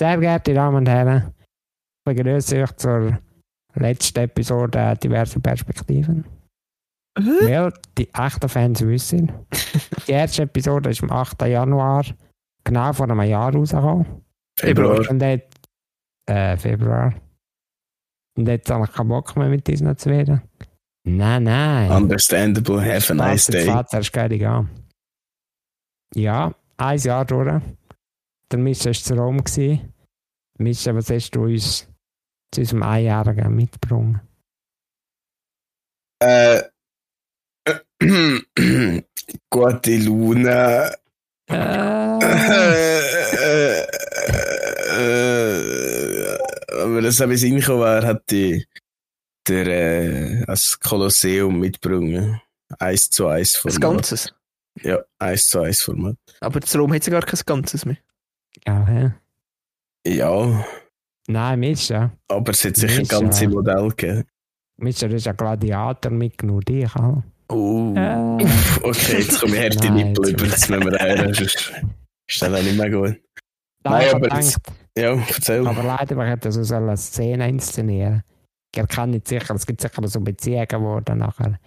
Sehr geehrte Damen und Herren, ich begrüße euch zur letzten Episode diverse Perspektiven. Weil die echten Fans wissen, die erste Episode ist am 8. Januar, genau vor einem Jahr rausgekommen. Februar. Und jetzt, äh, Februar. Und jetzt habe ich keinen Bock mehr mit diesen zu reden. Nein, nein. Understandable. Have a nice day. Vater ist geil, ja. Ja, ein Jahr durch. Der Mischa war zu Rom. Mischa, was hast du uns zu unserem Einjährigen mitgebracht? Äh, gute Laune. Äh, Wenn es ein bisschen reingekommen wäre, hätte ich der, äh, das Kolosseum mitgebracht. Eins zu eins Ein Format. Ganzes. Ja, eins zu eins Format. Aber das Rom hat ja gar kein Ganzes mehr. Ja, hä? Ja, Nein, Mischa. aber es hat sicher Nicht ganze. Modell gegeben. Mischa, du bist ein Gladiator mitgenommen, dich auch. Oh. Äh, Okay, jetzt komme ich harte Nippel jetzt- über, jetzt müssen wir her. Sonst ist das auch nicht mehr gut. Nein, aber denkt, Ja, erzähl. aber leider, man hätte so eine Szene inszenieren. Ich erkenne nicht sicher, es gibt sicher so Beziehungen, wo dann nachher,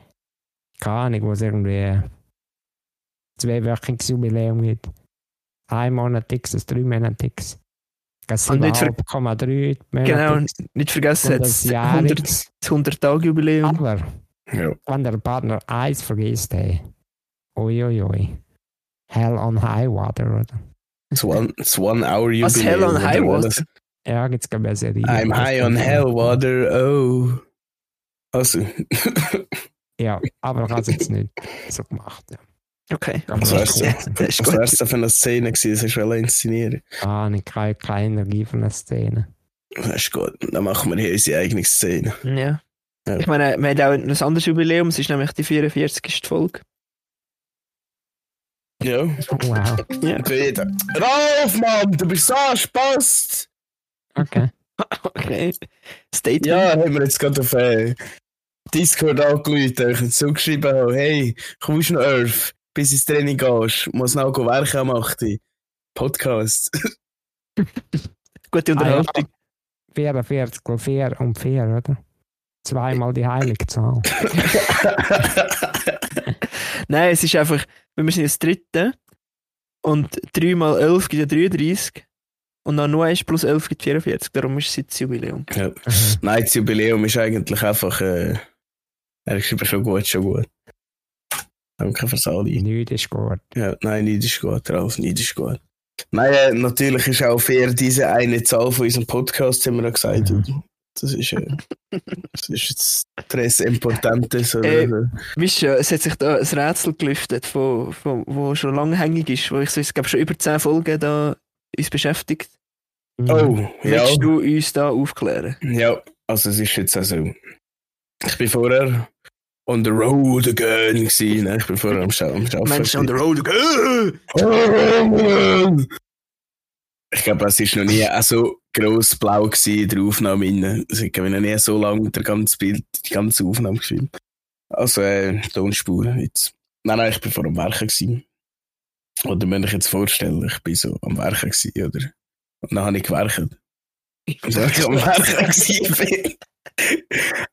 keine Ahnung, wo es irgendwie zweiwöchiges Jubiläum gibt. Ein Monat X, ein drei Monat X. Das Und nicht ver- 7,3 Monate Genau, nicht vergessen, das das Jahr 100 X. das 100-Tage-Jubiläum. Aber Ja. wenn der Partner eins vergisst, hey, uiuiui. Ui, ui. Hell on High Water, oder? Das One, das one Hour Jubiläum. Was Hell on High was? Water? Ja, gibt's glaube ich eine Serie. I'm high on hell water, oh. Also, Ja, aber ich habe es jetzt nicht so gemacht. Ja. Okay. Was das ist cool. das ist was gut. wär's da für eine Szene gewesen, das du inszenieren Ah, ich habe keine Energie für eine Szene. Das ist gut. Dann machen wir hier unsere eigene Szene. Ja. Ja. Ich meine, wir haben auch ein anderes Jubiläum, es ist nämlich die 44. Folge. Ja. Wow. Ja. Rauf, Mann, du bist so Spaß. Okay. Okay. Statement. Ja, haben wir jetzt gerade auf äh, Discord angerufen, euch zugeschrieben habe, hey, kommst du noch elf, bis ins Training gehst, muss noch am 8. Podcast. Gute Ah. Unterhaltung. 44 mal 4 und 4, oder? Zweimal die heilige Zahl. Nein, es ist einfach, wir sind das dritte und 3 mal 11 gibt ja 33 und dann nur 1 plus 11 gibt 44, darum ist es jetzt das Jubiläum. ja. Nein, das Jubiläum ist eigentlich einfach, äh, er ist schon gut, schon gut. Danke fürs Anliegen. Nichts ist gut. Ja, nein, nicht ist gut, Ralf, nicht ist gut. Nein, äh, natürlich ist auch fair diese eine Zahl von unserem Podcast, haben wir ja gesagt. Mhm. Das ist, äh, das ist jetzt Tres Importantes. Oder? Äh, Weißt du, es hat sich da ein Rätsel gelüftet, von, von, wo schon lange hängig ist, wo ich so, es gab schon über 10 Folgen da uns beschäftigt. oh, ja. Willst du uns da aufklären? Ja, also es ist jetzt also. Ich bin vorher on the road again gewesen, ne? Ich bin vorher am, Scha am Arbeiten. Menschen on the road. Road. Ich glaube, es ist noch nie so gross blau gewesen in der Aufnahme. Also, ich habe noch nie so lange der ganze Bild, die ganze Aufnahme gefilmt. Also, äh, Tonspur jetzt. Nein, nein, ich bin vor am Werken gewesen. Oder wenn ich jetzt vorstellen, ich bin so am Werken gewesen, oder? Und dann habe ich gewerkt. Ich am Werken gewesen bin.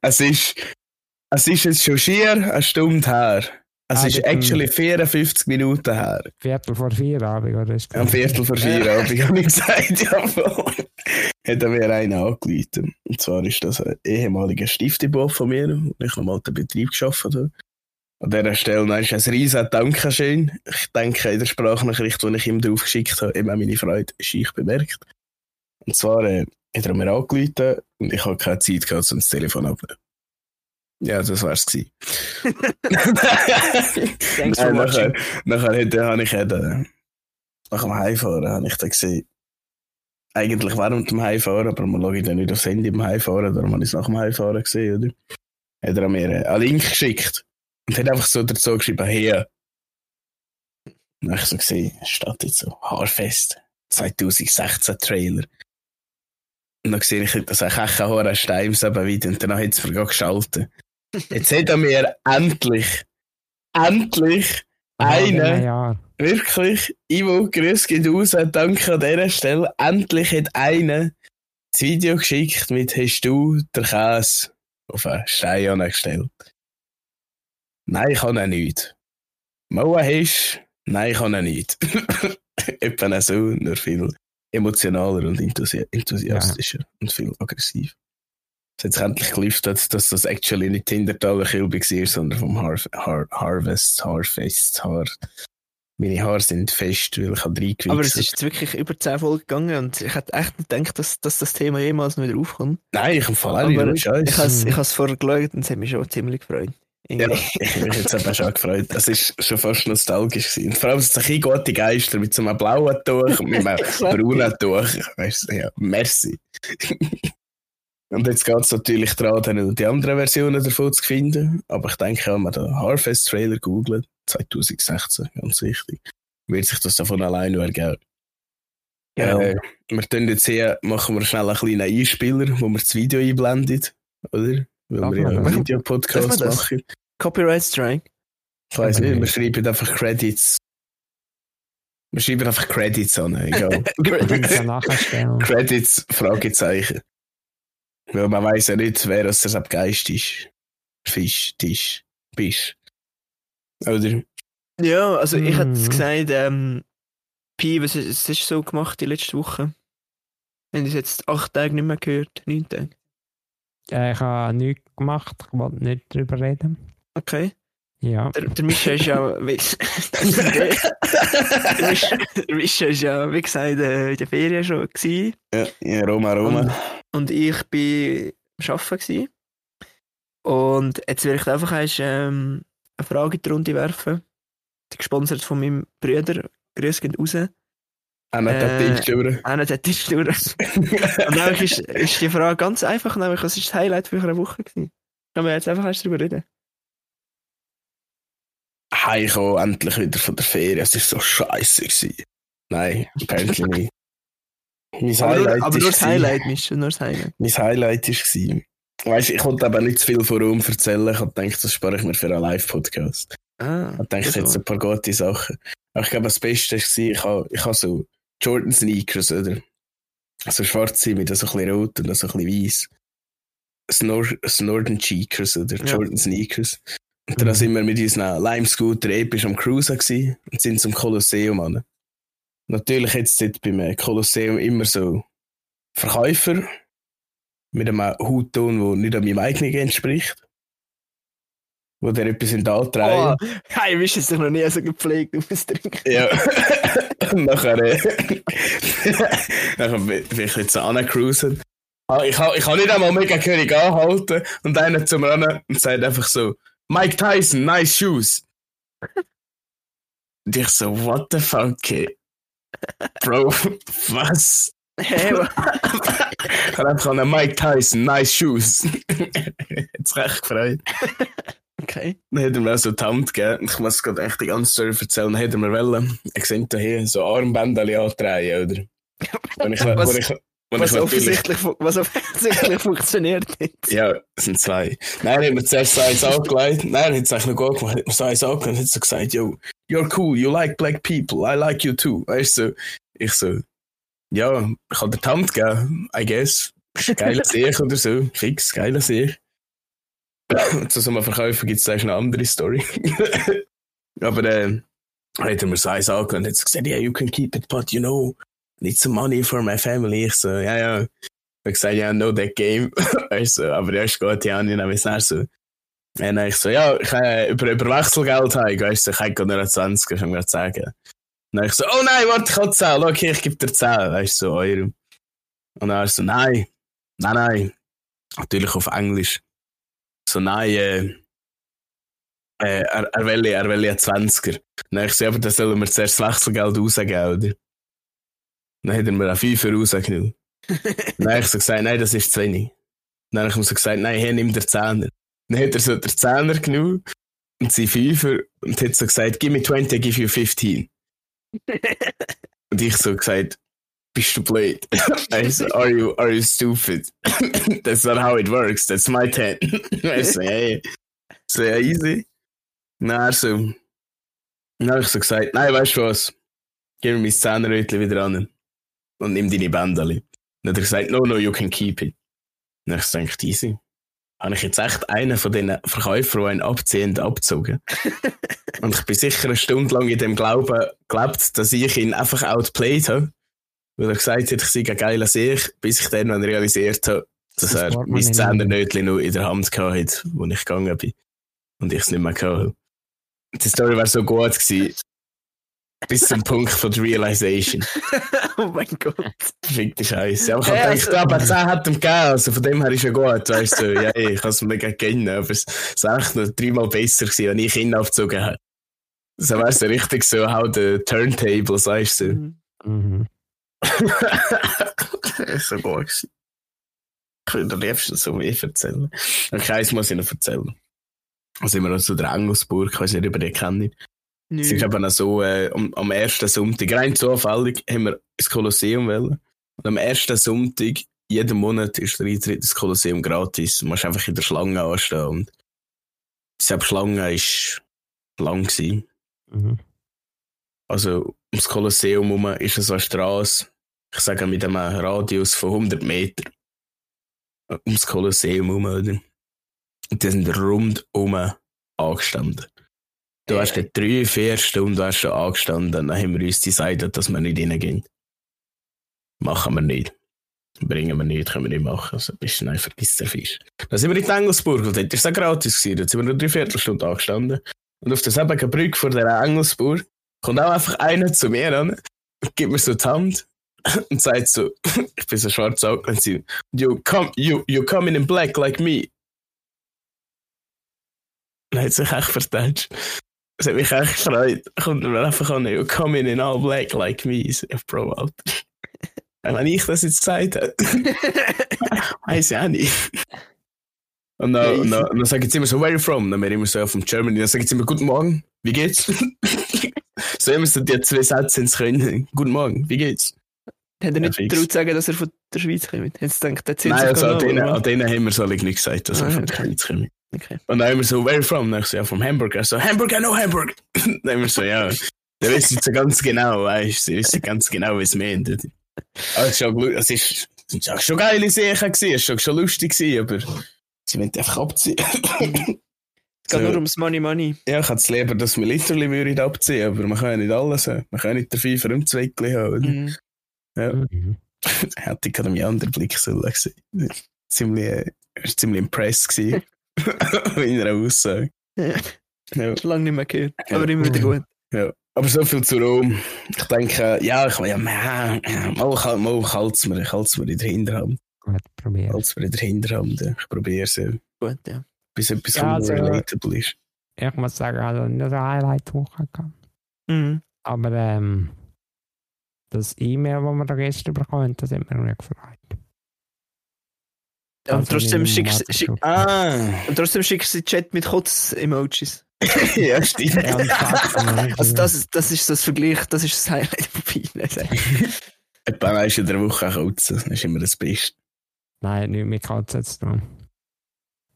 Es ist, es ist jetzt schon schier eine Stunde her. Es Ah, ist actually 54 Minuten her. Viertel vor vier Abend, oder? Ist Am Viertel vor vier Abend habe ich gesagt, ja voll. Hat mir einen angerufen. Und zwar ist das ein ehemaliger Stiftebof von mir, ich noch mal den Betrieb geschafft habe. An dieser Stelle nein, ist ein riesen Dankeschön. Ich denke, in der Sprachnachricht, die ich ihm drauf geschickt habe, eben meine Freude ich bemerkt. Und zwar äh, hat er mir angerufen und ich habe keine Zeit gehabt, um das Telefon abzunehmen. Ja, das war's gewesen. Thanks for Nein, watching. nachher, nachher habe ich eben, nach dem Heimfahren habe ich dann gesehen, eigentlich während dem Heimfahren, aber man schaue dann nicht aufs Handy beim Heimfahren, darum habe ich es nach dem Heimfahren gesehen, oder? Hat er mir einen Link geschickt und hat einfach so dazu geschrieben, hier. Und dann habe ich so gesehen, es steht jetzt so, Haarfest, 2016 Trailer. Und dann sehe ich, dass ein Kechenhaar Steims eben wieder und dann hat es mir geschaltet. Jetzt hat er mir endlich, endlich Einer, Ja, wirklich, Ivo, grüß geht raus, danke an dieser Stelle. Endlich hat einer das Video geschickt mit «Hast du den Käse auf einen Stein angestellt?» Nein, ich habe ihn nicht. Mauer hast Nein, ich habe ihn nicht. Etwa so, nur viel emotionaler und enthusi enthusiastischer und viel aggressiv. Es hat sich endlich gelüftet, dass das actually nicht Hintertaler Kilby war, sondern vom Har Har Harvest, Harfest, Haar. Meine Haare sind fest, weil ich habe reingewichst. Aber es ist jetzt wirklich über 10 Folgen gegangen und ich hätte echt nicht gedacht, dass, dass das Thema jemals noch wieder aufkommt. Nein, ich empfehle auch Aber nicht, ich Scheiße. habe es ich has vorher geschaut und es hat mich schon ziemlich gefreut. Ja, ich bin mich jetzt eben schon gefreut. Das ist schon fast nostalgisch gewesen. Und vor allem, es sind ein gute Geister mit so einem blauen Tuch und mit einem braunen Tuch. Weißt du, ja, merci. und jetzt geht es natürlich daran, dann die anderen Versionen davon zu finden. Aber ich denke, wenn man den Harvest-Trailer googelt, 2016, ganz wichtig, wird sich das davon alleine nur ergeben. Genau. Äh, wir tun jetzt hier, machen wir schnell einen kleinen Einspieler, wo wir das Video einblendet, oder? Weil Darf wir ja einen? Videopodcast machen. Copyright Strike. Ich weiß nicht, Okay. wir schreiben einfach Credits. Wir schreiben einfach Credits an, egal. Credits, Fragezeichen. Weil man weiß ja nicht, wer das das Geist ist. Fisch, Tisch, Bisch. Oder? Ja, also ich hätte Mhm. gesagt, ähm, Pi, was ist, es ist so gemacht die letzte Woche? Wenn ich jetzt acht Tage nicht mehr gehört, neun Tage. Äh, ich habe nichts gemacht, ich wollte nicht darüber reden. Okay. Ja. Der, der Mischa ist ja, wie, der, Mischa, der Mischa ist ja, wie gesagt, äh, in der Ferien schon gewesen. Ja, ja Roma, Roma. Und ich bin am Arbeiten gewesen. Und jetzt will ich einfach erst, ähm, eine Frage in die Runde werfen. Die gesponsert von meinem Bruder. Grüß gehen raus. Einer Äh, der Tisch drüber. Einer der Tisch durch. Und nämlich ist, ist die Frage ganz einfach, nämlich, was ist das Highlight für eine Woche gewesen? Können wir jetzt einfach erst drüber reden? Heimkommen, endlich wieder von der Ferien. Es war so scheiße. Gewesen. Nein, apparently nicht. Mein Aber nur, Highlight aber ist nur das Highlight, Mischa, nur das Highlight. Mein Highlight war, weißt ich konnte aber nicht zu viel von Rom erzählen. Ich habe gedacht, das spare ich mir für einen Live-Podcast. Ah, Ich denke, so. jetzt ein paar gute Sachen. Aber ich glaube, das Beste war, ich habe, ich habe so Jordan Sneakers, oder? So schwarze mit so ein bisschen rot und so ein bisschen weiß. Snor Snorden Cheekers, oder? Ja. Jordan Sneakers. Und dann Mhm. sind wir mit unseren Lime-Scooter episch am Cruisen gewesen und sind zum Kolosseum an. Natürlich jetzt dort beim Kolosseum immer so Verkäufer mit einem Hautton, der nicht an meinem eigenen entspricht. Wo der etwas in die Hand Oh, hey, Mischa ist sich noch nie so gepflegt ausdrücken. Ja. Und nachher, äh, nachher bin ich jetzt angecruised. Ah, Ich kann, ich nicht einmal mega König anhalten und einer zum Rennen und sagt einfach so, Mike Tyson, nice shoes. Und ich so, what the fuck? Bro, was? Hey, wa- Ich habe einfach an Mike Tyson, nice shoes. Jetzt recht gefreut. okay. Dann hat er mir auch so die Hand gegeben. Ich muss gerade echt die ganze Story erzählen. Dann hat er mir wollen, ich sehe hier, so Armbänder antreiben, oder? Und ich, Was- ich, Was offensichtlich, was offensichtlich funktioniert nicht. ja, es sind zwei. Nein, er hat mir zuerst so eins angelegt. Nein, er hat es eigentlich noch gut gemacht. Er hat mir so eins angelegt und hat so gesagt, yo, you're cool, you like black people, I like you too. Weißt du, so, ich so, ja, ich kann dir die Hand geben, I guess. Geiler Sieg oder so, fix, geiler Sieg. Zu so einem Verkäufer gibt es eigentlich eine andere Story. Aber äh, hat er mir so eins angelegt und hat so gesagt, yeah, you can keep it, but you know, need some money for my family. Ich so, ja, ja. Ich gesagt, ja, know that game. weißt du, aber erst geht ja nicht, dann ist so. Und ich so, ja, ich kann über, über Wechselgeld haben, weißt du, ich kann nur 20, kann ich mir sagen. Und ich so, oh nein, warte, ich habe 10, okay, ich gebe dir 10, weißt du, so Euro. Und dann so, nein, nein, nein. Natürlich auf Englisch. So, nein, äh, äh, er, er will, er will ja 20er. Und dann ich so, aber dann sollen wir zuerst das Wechselgeld rausgeben, oder? Dann hat er mir einen Fünfer rausgenommen. dann habe ich so gesagt, nein, das ist zu wenig. Dann habe ich ihm so gesagt, nein, hier nimm den Zehner. Dann hat er so den Zehner genommen und sie Fünfer und hat so gesagt, give me 20, I give you 15. und ich so gesagt, bist du blöd? I so, are you, are you stupid? that's not how it works, that's my 10. ich so, hey. So, ja, easy. Na, so, dann habe ich so gesagt, nein, weißt du was? Gib mir mein Zehnerrötchen wieder an und nimm deine Bändeli. Dann hat er gesagt, no, no, you can keep it. Dann habe ich gedacht, easy. Habe ich jetzt echt einen von diesen Verkäufern, die einen abziehen, abgezogen. und ich bin sicher eine Stunde lang in dem Glauben gelebt, dass ich ihn einfach outplayed habe. Weil er gesagt hat, ich sei ein geiler Sieg, bis ich dann dann realisiert habe, dass Das er mein nicht Zehnerrötchen noch in der Hand gehabt hat, wo ich gegangen bin. Und ich es nicht mehr habe. Die Story wäre so gut gewesen. Bis zum Punkt von der Realization. oh mein Gott. Fickte Scheiße. Aber ich Ja, habe also- gedacht, aber 10 hat ihm gegeben, also von dem her ist ja gut, weißt du. Ja, ich kann es mega gönnen, aber es war echt noch dreimal besser gewesen, wenn ich ihn abgezogen hätte. So wäre es ja richtig so, how the turntables, weißt du. Mhm. Mhm. das ist so gut gewesen. Ich würde am liebsten so mehr erzählen. Okay, eins muss ich noch erzählen. Also immer noch zu der Engelsburg, ich weiß nicht, ob ihr die kennt. Es ist eben auch so, äh, am, am ersten Sonntag, rein zufällig, haben wir ins Kolosseum wollen. Und am ersten Sonntag, jeden Monat ist der Eintritt ins Kolosseum gratis. Du musst einfach in der Schlange anstehen. Und diese Schlange war lang. Gewesen. Mhm. Also, ums Kolosseum herum ist so eine Straße, ich sage mit einem Radius von 100 Meter. Ums Kolosseum herum, oder? Und die sind rundum angestanden. Du hast dort drei, vier Stunden hast schon angestanden, dann haben wir uns decided, dass wir nicht reingehen. Machen wir nicht. Bringen wir nicht, können wir nicht machen. Also bist du nein, vergiss Fisch. Dann sind wir in Engelsburg und dort war es gratis. Gewesen. Dort sind wir noch drei Viertelstunde angestanden. Und auf der selben Brücke vor der Engelsburg kommt auch einfach einer zu mir an und gibt mir so die Hand und sagt so, ich bin so schwarz angelegt, you come, you, you coming in black like me. Dann hat sich echt vertätscht. Das hat mich echt gefreut. Kommt mir einfach an, you coming in all black like me. Ja, Bro, Alter. Wenn ich das jetzt gesagt hätte, weiß ich auch nicht. Und dann, Ja, und dann, und dann sage ich immer so, where are you from? Dann bin ich immer so vom Germany. Dann sage ich immer, guten Morgen, wie geht's? so so die zwei Sätze ins Können. Guten Morgen, wie geht's? Hat er Ja, nicht zu sagen, dass er von der Schweiz kommt? Jetzt denkt er, Nein, also an denen, an denen haben wir so nicht gesagt, dass wir Ah, von der. Schweiz kommen. Okay. Und dann immer so, where are you from? Dann ich so, ja, vom Hamburg. Er so, Hamburg, I know Hamburg. dann immer so, ja. Der wissen so ganz genau, weißt du, sie wissen ganz genau, wie es meint. Aber es ist schon, schon geile Sachen gewesen, es ist schon, lustig gewesen, aber sie wollen einfach abziehen. Es geht So. nur ums Money Money. ja, ich hätte es lieber, dass wir literally würden abziehen, aber man kann ja nicht alles haben. Man kann nicht den Fünfer im Zweckli haben. oder? Mhm. Mhm. Hätte ich gerade einen anderen Blick sollen sehen. Ziemlich, äh, er war ziemlich impressed gewesen. in einer Aussage. Ja. Ja. Schon lange nicht mehr gehört. Ja. Aber immer wieder gut. Ja, aber so viel zu Rom. Ich denke, ja, ich ja, mal, mal, mal halt's mir, ich halt's mir in der Hinterhand. Gut, probieren. Halt's mir in der Hinterhand. Ich probiere es, ja, Gut, ja. bis etwas Ja, also- relatable ist. Ich muss sagen, also nicht eine Highlight-Woche gehabt. Mhm. Aber ähm, das E-Mail, das wir da gestern bekommen haben, das hat mir nicht gefreut. Und Also trotzdem schickst, schick. Ah, und trotzdem schickst du den Chat mit Kotz-Emojis. ja, stimmt. Und Also das, das ist das Vergleich, das ist das Highlight von Bienen. Etwa eins in der Woche kotzen, das ist immer das Beste. Nein, nicht mit Katzen zu tun.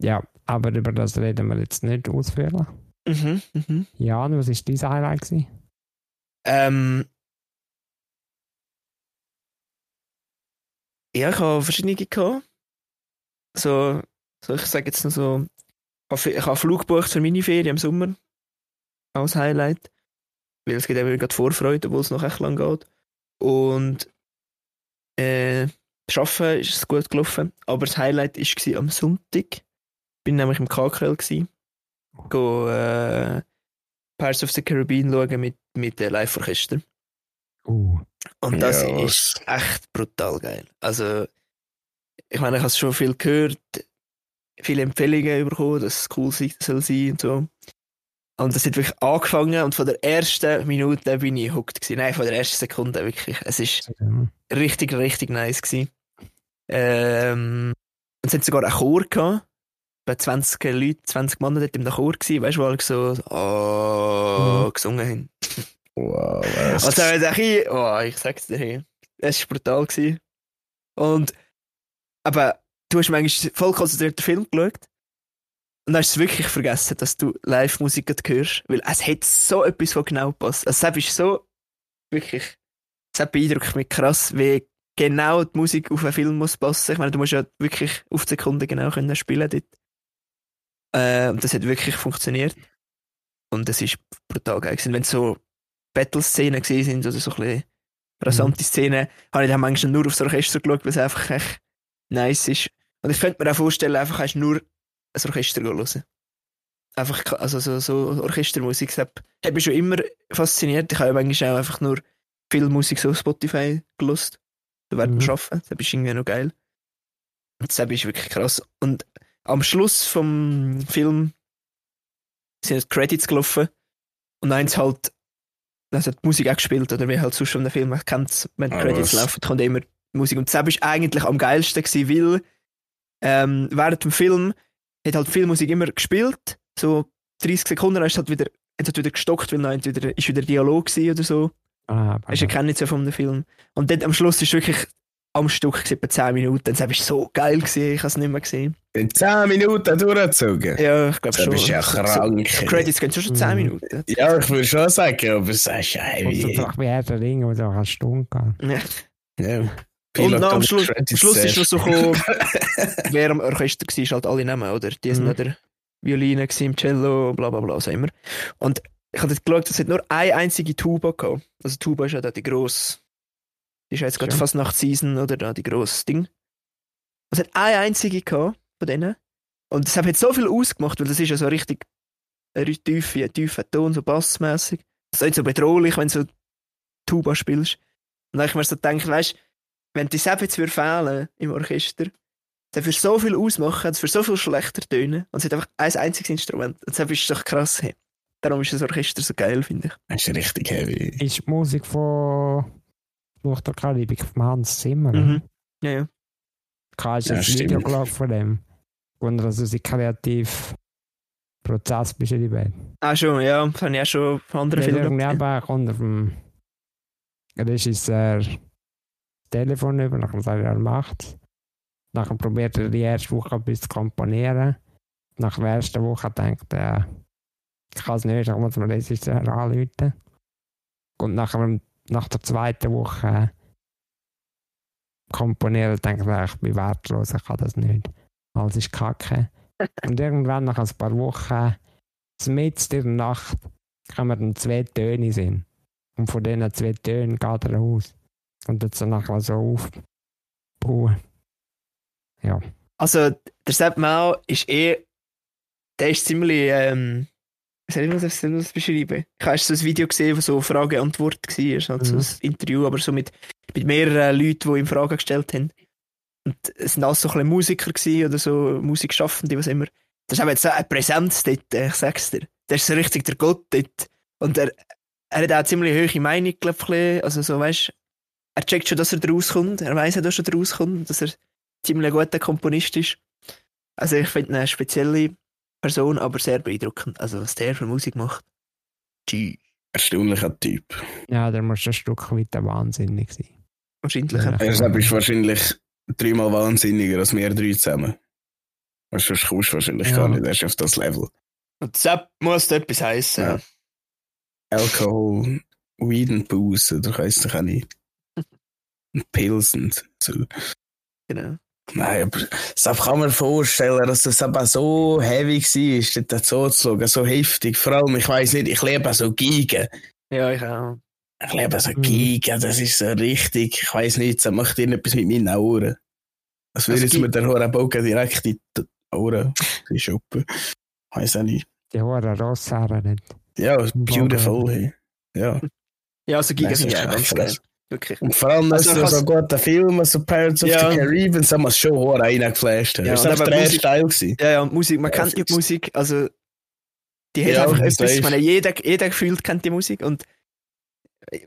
Ja, aber über das reden wir jetzt nicht ausführlich. mhm, mhm. Jan, was war dein Highlight? Gewesen? Ähm, ja, ich habe verschiedene gehabt. So, so ich sage jetzt noch so, ich habe, einen Flug gebucht für meine Ferien im Sommer. Als Highlight. Weil es gibt eben gerade Vorfreude, obwohl es noch echt lang geht. Und äh, das Arbeiten ist es gut gelaufen. Aber das Highlight war am Sonntag. Ich bin nämlich im KKL gsi. Go äh, Pirates of the Caribbean schauen mit, mit äh, Live-Orchester. Uh, Und das Ja, ist echt brutal geil. Also, ich meine, ich habe schon viel gehört, viele Empfehlungen bekommen, dass es cool sein soll sein und so. Und das hat wirklich angefangen und von der ersten Minute bin ich hooked gewesen. Nein, von der ersten Sekunde wirklich. Es ist richtig, richtig nice gewesen. Ähm, und es hat sogar einen Chor gehabt. Bei 20 Leute, 20 Mann dort im Chor gewesen, weißt du, wo alle so, oh, Mhm. gesungen haben. Wow, was? Also, ich, oh, ich sag's dir, es war brutal. Gewesen. Und, aber du hast manchmal voll konzentriert den Film geschaut und dann hast du es wirklich vergessen, dass du Live-Musik hörst, weil es hat so etwas, von genau passt. Also es ist so, wirklich, es beeindruckt mich krass, wie genau die Musik auf einen Film muss passen. Ich meine, du musst ja wirklich auf die Sekunde genau können spielen dort. Äh, und das hat wirklich funktioniert. Und das ist brutal geil gewesen. Wenn so Battle-Szenen gesehen sind oder so ein bisschen rasante mhm. Szenen, habe ich dann manchmal nur aufs Orchester geschaut, weil es einfach echt nice ist. Und ich könnte mir auch vorstellen, einfach hast nur ein Orchester hören. Einfach, also so, so Orchestermusik, das hat mich schon immer fasziniert. Ich habe ja manchmal auch einfach nur viel Musik so auf Spotify gelost. Da werden wir mhm. arbeiten. Das ist irgendwie noch geil. Und das ist wirklich krass. Und am Schluss vom Film sind die Credits gelaufen und eins halt, also die Musik auch gespielt, oder wie halt sonst schon der Film kennt, wenn die ah, Credits laufen, kommt immer Musik. Und das war eigentlich am geilsten gewesen, weil ähm, während dem Film hat halt viel Musik immer gespielt, so 30 Sekunden, dann ist halt wieder, hat halt wieder gestockt, weil dann wieder, ist wieder Dialog oder so. Ah, ist ja kein so von dem Film. Und dann am Schluss ist wirklich am Stück etwa 10 Minuten. Das war so geil, gewesen. ich habe es nicht mehr gesehen. In 10 Minuten durchgezogen? Ja, ich glaube schon. Das ist ja krank. So, Credits gehen schon 10 mhm. Minuten. Ja, ich würde schon sagen, aber es ist ja heavy. Und dann wie Herr der Ringe, wo so eine Stunde gehen. Ja. ja. Und am Schluss, Schluss ist noch so gekommen, wer am Orchester war, halt alle nehmen, oder? Die sind mhm. der Violine, im Cello, bla bla bla, was immer. Und ich habe jetzt geschaut, es hat nur eine einzige Tuba gehabt. Also Tuba ist ja da die grosse, die ist ja jetzt gerade fast nach Season, oder da die grosse Ding. Es hat eine einzige gehabt von denen. Und das hat jetzt so viel ausgemacht, weil das ist ja so richtig ein tiefer, tiefer Ton, so bassmäßig. Das ist nicht so bedrohlich, wenn du so Tuba spielst. Und dann habe ich mir so gedacht, weißt wenn die Sepp jetzt fehlen im Orchester, dann für so viel ausmachen, es für so viel schlechter tönen und es hat einfach ein einziges Instrument. Und das ist doch krass. Hey. Darum ist das Orchester so geil, finde ich. Das ist richtig heavy. Ist die Musik von Fluch der Karibik von Hans Zimmer? Mhm. Ja, ja. Kannst du ja, ein Video geschaut von dem? Und also sie kreativ Prozess beschrieben. Ah, schon, ja. Das habe ich auch schon von anderen Filmen gesehen. kommt auf dem Regisseur Telefon über, nachher sagt er, er macht Nachher probiert er die erste Woche etwas zu komponieren. Nach der ersten Woche denkt er, ich kann es nicht, ich muss mir Regisseur anrufen. Und nachher, nach der zweiten Woche komponieren, denkt er, ich bin wertlos, ich kann das nicht. Alles ist kacke. Und irgendwann, nach ein paar Wochen, mitten in der Nacht, kann man dann zwei Töne sehen. Und von diesen zwei Tönen geht er aus. Und jetzt nachher so aufbauen. Ja. Also, der Sepp Mau ist eh, der ist ziemlich, ähm, soll ich das, das beschreiben? Ich habe so ein Video gesehen, wo so Frage-Antwort war, also mhm. so ein Interview, aber so mit, mit mehreren Leuten, die ihm Fragen gestellt haben. Und es waren alles so ein Musiker gewesen, oder so Musikschaffende, was immer. Das ist jetzt so eine Präsenz dort, äh, ich sag's dir. Der ist so richtig der Gott dort. Und er, er hat auch eine ziemlich hohe Meinung, glaube ich, also so, weißt er checkt schon, dass er rauskommt. Er weiß ja, dass er rauskommt, dass er ziemlich guter Komponist ist. Also ich finde eine spezielle Person, aber sehr beeindruckend. Also was der für Musik macht. Gee. Erstaunlicher Typ. Ja, der muss ein Stück weit wahnsinnig sein. Wahrscheinlich. Ja. Er ist wahrscheinlich dreimal wahnsinniger als wir drei zusammen. Sonst kommst du wahrscheinlich ja. gar nicht erst auf das Level. Und Sepp muss etwas heißen. Ja. Alkohol, Weed und Booze, du kannst doch auch nicht. Und so. Genau. Nein, aber das kann man vorstellen, dass das aber so heavy war, dort so zu schauen, so heftig. Vor allem, ich weiß nicht, ich lebe so Gigen. Ja, ich auch. Ich lebe so mhm. Gigen, das ist so richtig, ich weiß nicht, das macht irgendetwas mit meinen Ohren. Als würde es mir der Horenbogen direkt in die Ohren schuppen. Ich weiß auch nicht. Die Horen Rosshaare nicht. Ja, beautiful. Hey. Ja. Ja, also Giga sind ja ganz geil. Wirklich. Und vor allem, also, dass so gute Filme, so Pirates of ja. the Caribbean, das haben wir schon hoch reingeflasht. Ja, das war der. Gewesen. Ja, ja, und Musik, man kennt die Musik, also die hat ja, einfach etwas, ich meine, jeder, jeder gefühlt kennt die Musik und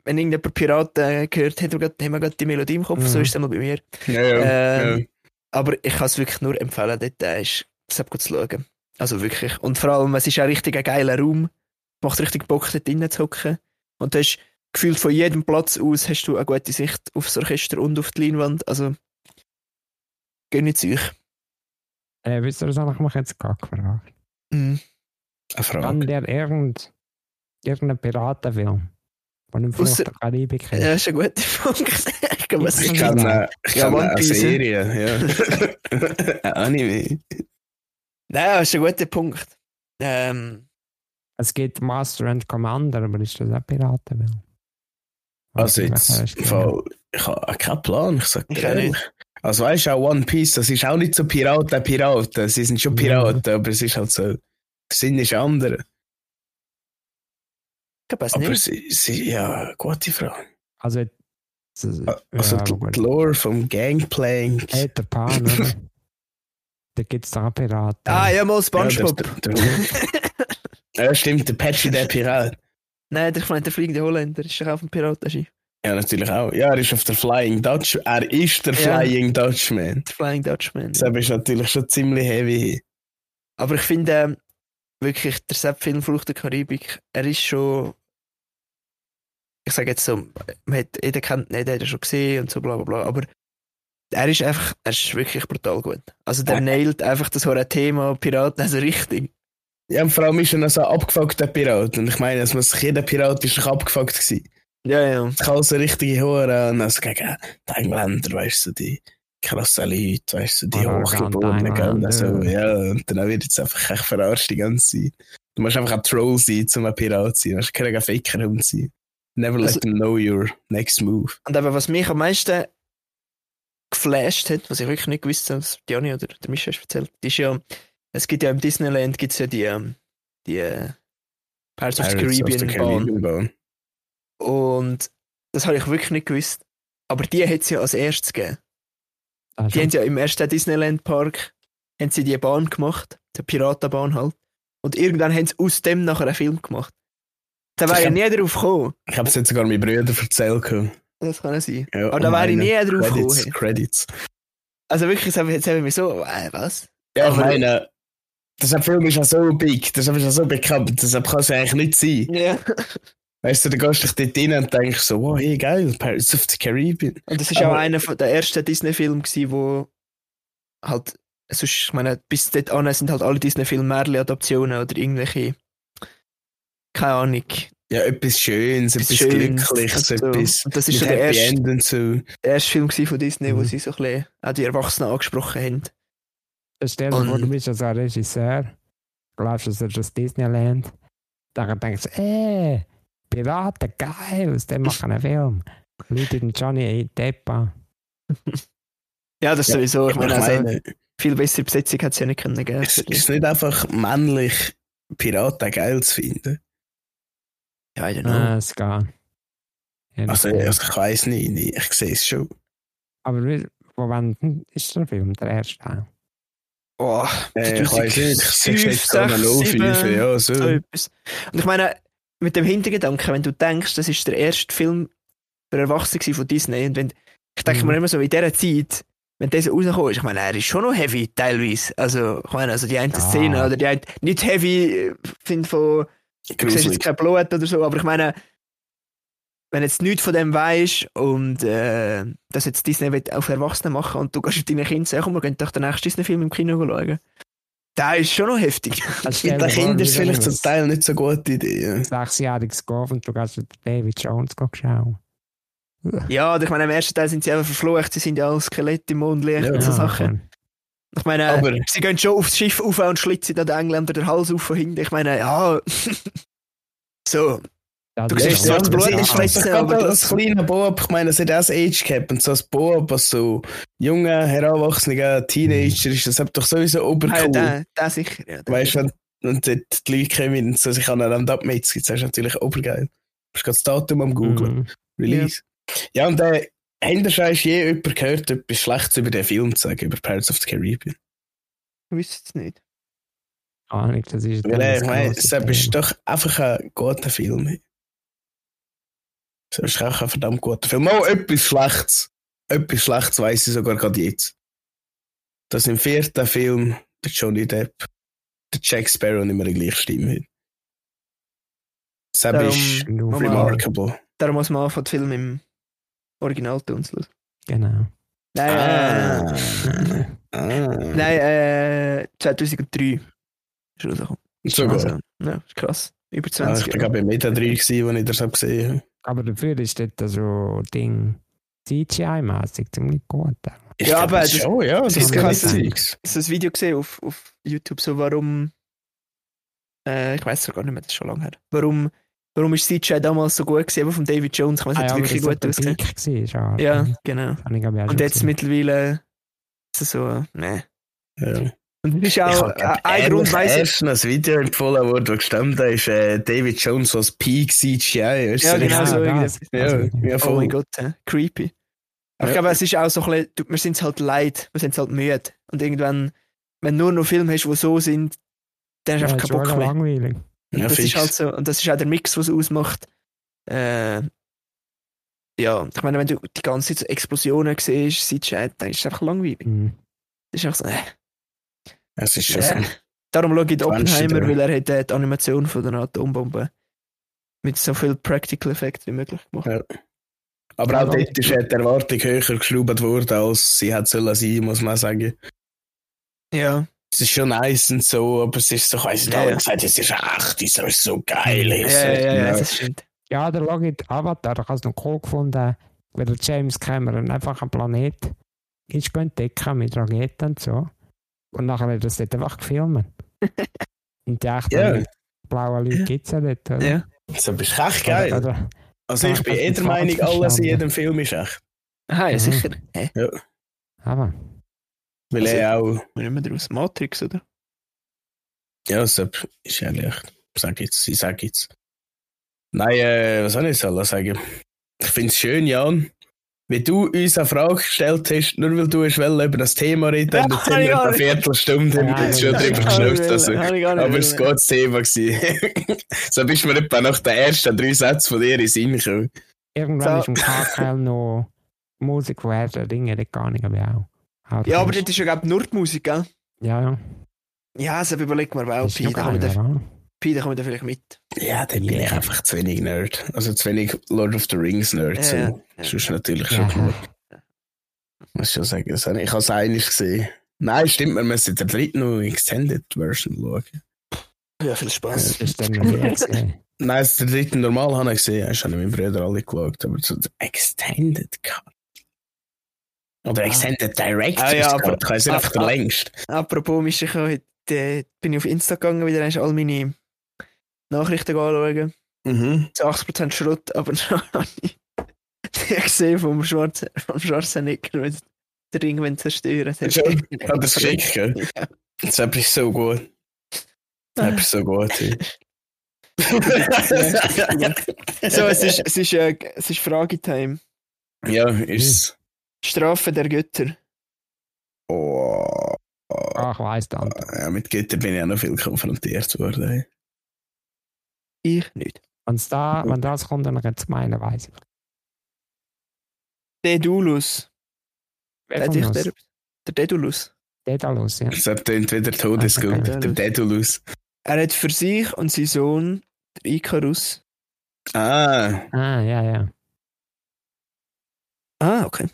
wenn irgendjemand Piraten äh, gehört hat, haben wir gerade die Melodie im Kopf, mhm. so ist es einmal bei mir. Ja, ja, ähm, ja. Aber ich kann es wirklich nur empfehlen, dort äh, ist gut zu schauen. Also wirklich. Und vor allem, es ist auch richtig ein geiler Raum. Macht richtig Bock, dort drinnen zu hocken. Und du hast gefühlt von jedem Platz aus hast du eine gute Sicht aufs Orchester und auf die Leinwand. Also, gönnt euch. Äh, wisst ihr, was ich mich jetzt gar gefragt Mhm. Eine Kann Frage. der irgend, irgendein Piratenfilm von dem Fluch der Karibik Ja, das ist ein guter Punkt. ich was Ich kann, äh, ich Ja, kann One eine ja. Serie, ja. Ein Anime. Nein, das ist ein guter Punkt. Ähm, Es gibt Master and Commander, aber ist das auch Piratenfilm? Also jetzt, ich habe keinen Plan, ich sag Ich dir ehrlich. Also weißt du, auch One Piece, das ist auch nicht so Piraten, Piraten. Sie sind schon Piraten, aber es ist halt so, der Sinn ist andere. ich glaube es Aber nicht. sie, sie, ja, gute Frage. Also, das- Also ja, die, Lore vom Gangplank. Peter Pan, oder? da gibt es da auch Piraten. Ah, ja, mal Ja, Spongebob. der, der, der, ja, stimmt, der Patchy, der Pirat. Nein, der, ich meine, der fliegende Holländer ist doch auf dem Piratenschiff. Ja, natürlich auch. Ja, er ist auf der Flying Dutch. Er ist der Ja. Flying Dutchman. Der Flying Dutchman. Das ist natürlich schon ziemlich heavy. Aber ich finde ähm, wirklich, der Sepp-Film Flucht der Karibik, er ist schon. Ich sage jetzt so, man hat, jeder kennt ihn, jeder hat ihn schon gesehen und so bla bla bla. Aber er ist einfach, er ist wirklich brutal gut. Also der Ja. nailt einfach das hohe Thema Piraten also richtig. Ja, vor allem ist er noch so ein abgefuckter Pirat. Und ich meine, es muss jeder Pirat ist abgefuckt gewesen. Ja, ja. Es kann so richtige Hure und also gegen die Engländer, weißt du, die krassen Leute, weißt du, die Arrogante Hochgeborenen, gell? Also, ja, und dann wird jetzt einfach echt verarscht die ganze Zeit. Du musst einfach ein Troll sein, um ein Pirat zu sein. Du musst kein Faker sein. Never let Also- them know your next move. Und eben, was mich am meisten geflasht hat, was ich wirklich nicht gewusst habe, was Gianni oder der Mischa hast erzählt, ist ja, es gibt ja im Disneyland gibt's ja die, ähm, die äh, Pirates, of the Caribbean. Caribbean Bahn. Und das habe ich wirklich nicht gewusst. Aber die hat es ja als erstes gegeben. Ist Die haben ja im ersten Disneyland Park haben sie die Bahn gemacht, die Piratenbahn halt. Und irgendwann haben sie aus dem nachher einen Film gemacht. Da wäre Ich nie drauf gekommen. Ich habe es jetzt sogar meinen Brüdern erzählt. Das kann sein. Ja, Aber da wäre ich nie drauf gekommen. Credits, Credits. Also wirklich, jetzt habe ich mich so, äh, was? Ja, ich meine, dieser Film ist ja so big, das ist ja so bekannt, deshalb kann es ja eigentlich nicht sein. Ja. Weißt du, da gehst du dich dort rein und denkst so, wow, hey, geil, Pirates of the Caribbean. Und das ist auch einer von der ersten Disney-Filme wo halt, sonst, ich meine, bis dort an sind halt alle Disney-Filme Märchen-Adaptionen oder irgendwelche, keine Ahnung, Ja, etwas Schönes, etwas, Schönes Glückliches, und so. etwas Und das ist so der erste, so. der erste Film von Disney, wo Mhm. sie so ein bisschen auch die Erwachsenen angesprochen haben. Stell dir vor, du bist ja so ein Regisseur, glaubst du, das ist das Disneyland, dann denkst du, äh, Piraten, geil, aus dem machen einen Film. Leute den Johnny Depp an. Ja, das Ja, sowieso. Ich meine, ich also, viel bessere Besetzung hat es ja nicht können geben. es ist nicht einfach männlich, Piraten geil zu finden. Ja, I don't know. Ah, es geht. Ja, Also, also ich weiß nicht, ich sehe es schon. Aber wie- von wann ist der Film, der erste Teil? Oh, sehe 2005, jetzt so eine 05, 7, ja, so. so etwas. Und ich meine, mit dem Hintergedanken, wenn du denkst, das ist der erste Film für Erwachsene von Disney, und wenn, ich denke Mhm. mir immer so, in dieser Zeit, wenn dieser rausgekommen ist, ich meine, er ist schon noch heavy, teilweise. Also, ich meine, also die eine Ja. Szene, oder die eine, nicht heavy, äh, finde von, du siehst jetzt kein Blut oder so, aber ich meine, wenn jetzt nichts von dem weißt und äh, dass jetzt Disney will auf Erwachsene machen und du gehst mit deinen Kindern sagen, komm, wir gehen doch den nächsten Disney-Film im Kino schauen. Da ist schon noch heftig. Also Mit den Kindern ist vielleicht zum Teil nicht so eine gute Idee. Sechsjähriges Golf und du gehst mit David Jones schauen. Ja, ich meine, im ersten Teil sind sie einfach verflucht, sie sind ja alle Skelette im Mondlicht Ja. und so Sachen. Ich meine, Aber- sie gehen schon aufs Schiff auf und schlitzen dann den Engländer den Hals auf von hinten. Ich meine, ja. so. Ja, Du das siehst ist so auch- das Blut Ja. nicht aber glaube, das- als kleiner Bob, ich meine, hat auch das Age Cap und so als Bob, als so junger, heranwachsender Teenager ist das doch sowieso Ah, ja, obercool. der, der sicher. Ja, weißt du, und- die Leute kommen und so sich aneinander abmetzen, das ist natürlich obergeil. Du hast gerade das Datum am Googlen, Mhm. Release. Ja, und äh, schon je jemand gehört, etwas Schlechtes über den Film zu sagen, über Pirates of the Caribbean? Ich wüsste es nicht. Keine Ahnung, das ist Weil äh, ich das meine, es ist doch einfach ein guter Film. Es ist auch ein verdammt guter Film. Mal etwas Schlechtes. Etwas Schlechtes weiss ich sogar gerade jetzt. Dass im vierten Film der Johnny Depp der Jack Sparrow nicht mehr die gleiche Stimme hat. Das Darum- ist remarkable. Darum muss man anfangen, den Film im Originalton zu hören. Genau. Nein, äh, Ah. Ah. nein äh, 2003. ist rausgekommen. Sogar. Also, ja, ist krass. Über Ja, 20 ich bin Jahre. gerade bei Meta 3 gewesen, als ich das hab gesehen habe. Aber dafür ist das so Ding CGI-mäßig ziemlich gut. Ich Ja, aber das das- schon, ja, das das ist. Hast du das Video gesehen auf, auf YouTube, so warum, äh, ich weiß es gar nicht mehr, das ist schon lange her. Warum, warum ist CGI damals so gut gewesen, eben von David Jones? Ich weiß, Ah, es ja, hat wirklich aber gut das ausgesehen. Schon. Ja, genau. Und jetzt gesehen. mittlerweile ist es so, ne. Ja. Und das ist Ich auch habe äh, ein Grund, weiss ich. erst ein Video empfohlen worden, wo gestanden ist, äh, David Jones als Peak CGI. Weißt Ja, genau so. das. Ja, Also, ja, Oh mein Gott, äh, creepy. Aber ich Ja. glaube, es ist auch so ein bisschen, du- wir sind halt leid, wir sind halt müde. Und irgendwann, wenn du nur noch Filme hast, die so sind, dann hast du Ja, einfach ist keinen Bock mehr. langweilig. Und Ja, das fix. ist halt so, und das ist auch der Mix, was es ausmacht. Äh, ja, ich meine, wenn du die ganze Zeit so Explosionen siehst, CGI, dann ist es einfach langweilig. Mhm. Das ist einfach so, äh. Es ist schon äh. so. Darum schaue ich den 20 Oppenheimer, weil er hat äh, die Animation von der Atombombe mit so viel Practical Effect wie möglich gemacht. Ja. Aber Ja, auch dort ist die Erwartung höher geschraubt worden, als sie hat sollen sein, muss man sagen. Ja, Es ist schon nice und so, aber es ist so, ich weiss nicht, alle gesagt, es ist echt, es ist so geil. ja, ja, ist- ja, ja, ja. das stimmt. Ja, der Logit Avatar, ich habe es noch cool gefunden, weil der James Cameron einfach einen Planet ist entdecken mit Raketen und so. Und nachher er das dort einfach gefilmt. und die echten Ja. blauen Leute gibt es ja dort, oder? Ja. So bist echt geil. Oder, oder, Also ich Ja, bin eh der Meinung, alles in jedem Film ist echt. Aha, ja, Mhm. sicher. Hä? aber, Weil Also- er auch, Wir nehmen daraus Matrix, oder? ja, so ist ehrlich, ich sag jetzt, ich sag jetzt. Nein, äh, was soll ich sagen? Ich finde es schön, Jan, wie du uns eine Frage gestellt hast, nur weil du hast wollen über das Thema reden Ja, und jetzt hab sind ich wir eine. Viertelstunde haben wir jetzt schon drüber ja, geschnupft. Also. Aber es geht das Thema so bist du mir etwa nach den ersten drei Sätzen von dir in den Sinn gekommen. irgendwann So. ist im KKL noch Musik von Herr der Dinge, das gar nicht, aber auch. auch Ja, aber das- ist ja glaub ich, nur die Musik, gell? Ja, ja. Ja, also überleg mal, schon da wir oder? Pi, da kommen wir vielleicht mit. Ja, dann bin Ja. ich einfach zu wenig Nerd. Also zu wenig Lord of the Rings Nerd. Ja, so. ja. Das ist natürlich schon Ja. cool. Muss schon sagen. habe Ich ich habe es einig gesehen. Nein, stimmt, wir müssen den dritten noch Extended Version schauen. Ja, viel Spaß. Ist dann. Nein, das- den dritten normal habe ich gesehen. Das haben meine Brüder alle geschaut. Aber so der Extended Cut. Oder Extended Director's Ah, ja, Cut. aber- Ich weiß nicht, einfach der ah, ah. längst. Apropos Mischung, heute äh, bin ich auf Insta gegangen, wieder hast all meine Nachrichten anschauen. Mhm. Zu 80% Schrott, aber dann habe ich die gesehen vom, Schwarz, vom Schwarzenegger, wenn der Ring wenn zerstören. Das? Hat er es geschickt, gell? Ja. Das ist so gut. Das ist so gut. So, es ist, es ist, äh, es ist Fragetime. Ja, ist Strafe der Götter. Oh. Ah, ich weiss dann. Ja, mit Göttern bin ich auch noch viel konfrontiert worden. Ich nicht. Wenn's da, wenn das kommt, dann jetzt meinen, weiss ich. Dedulus. Wer Hat dich der, der Dedulus. Dedalus, ja. Das tönt wieder Todesgut, Okay. der Dedulus. Er hat für sich und seinen Sohn, der Icarus. Ah, Ah, ja, ja. Ah, okay.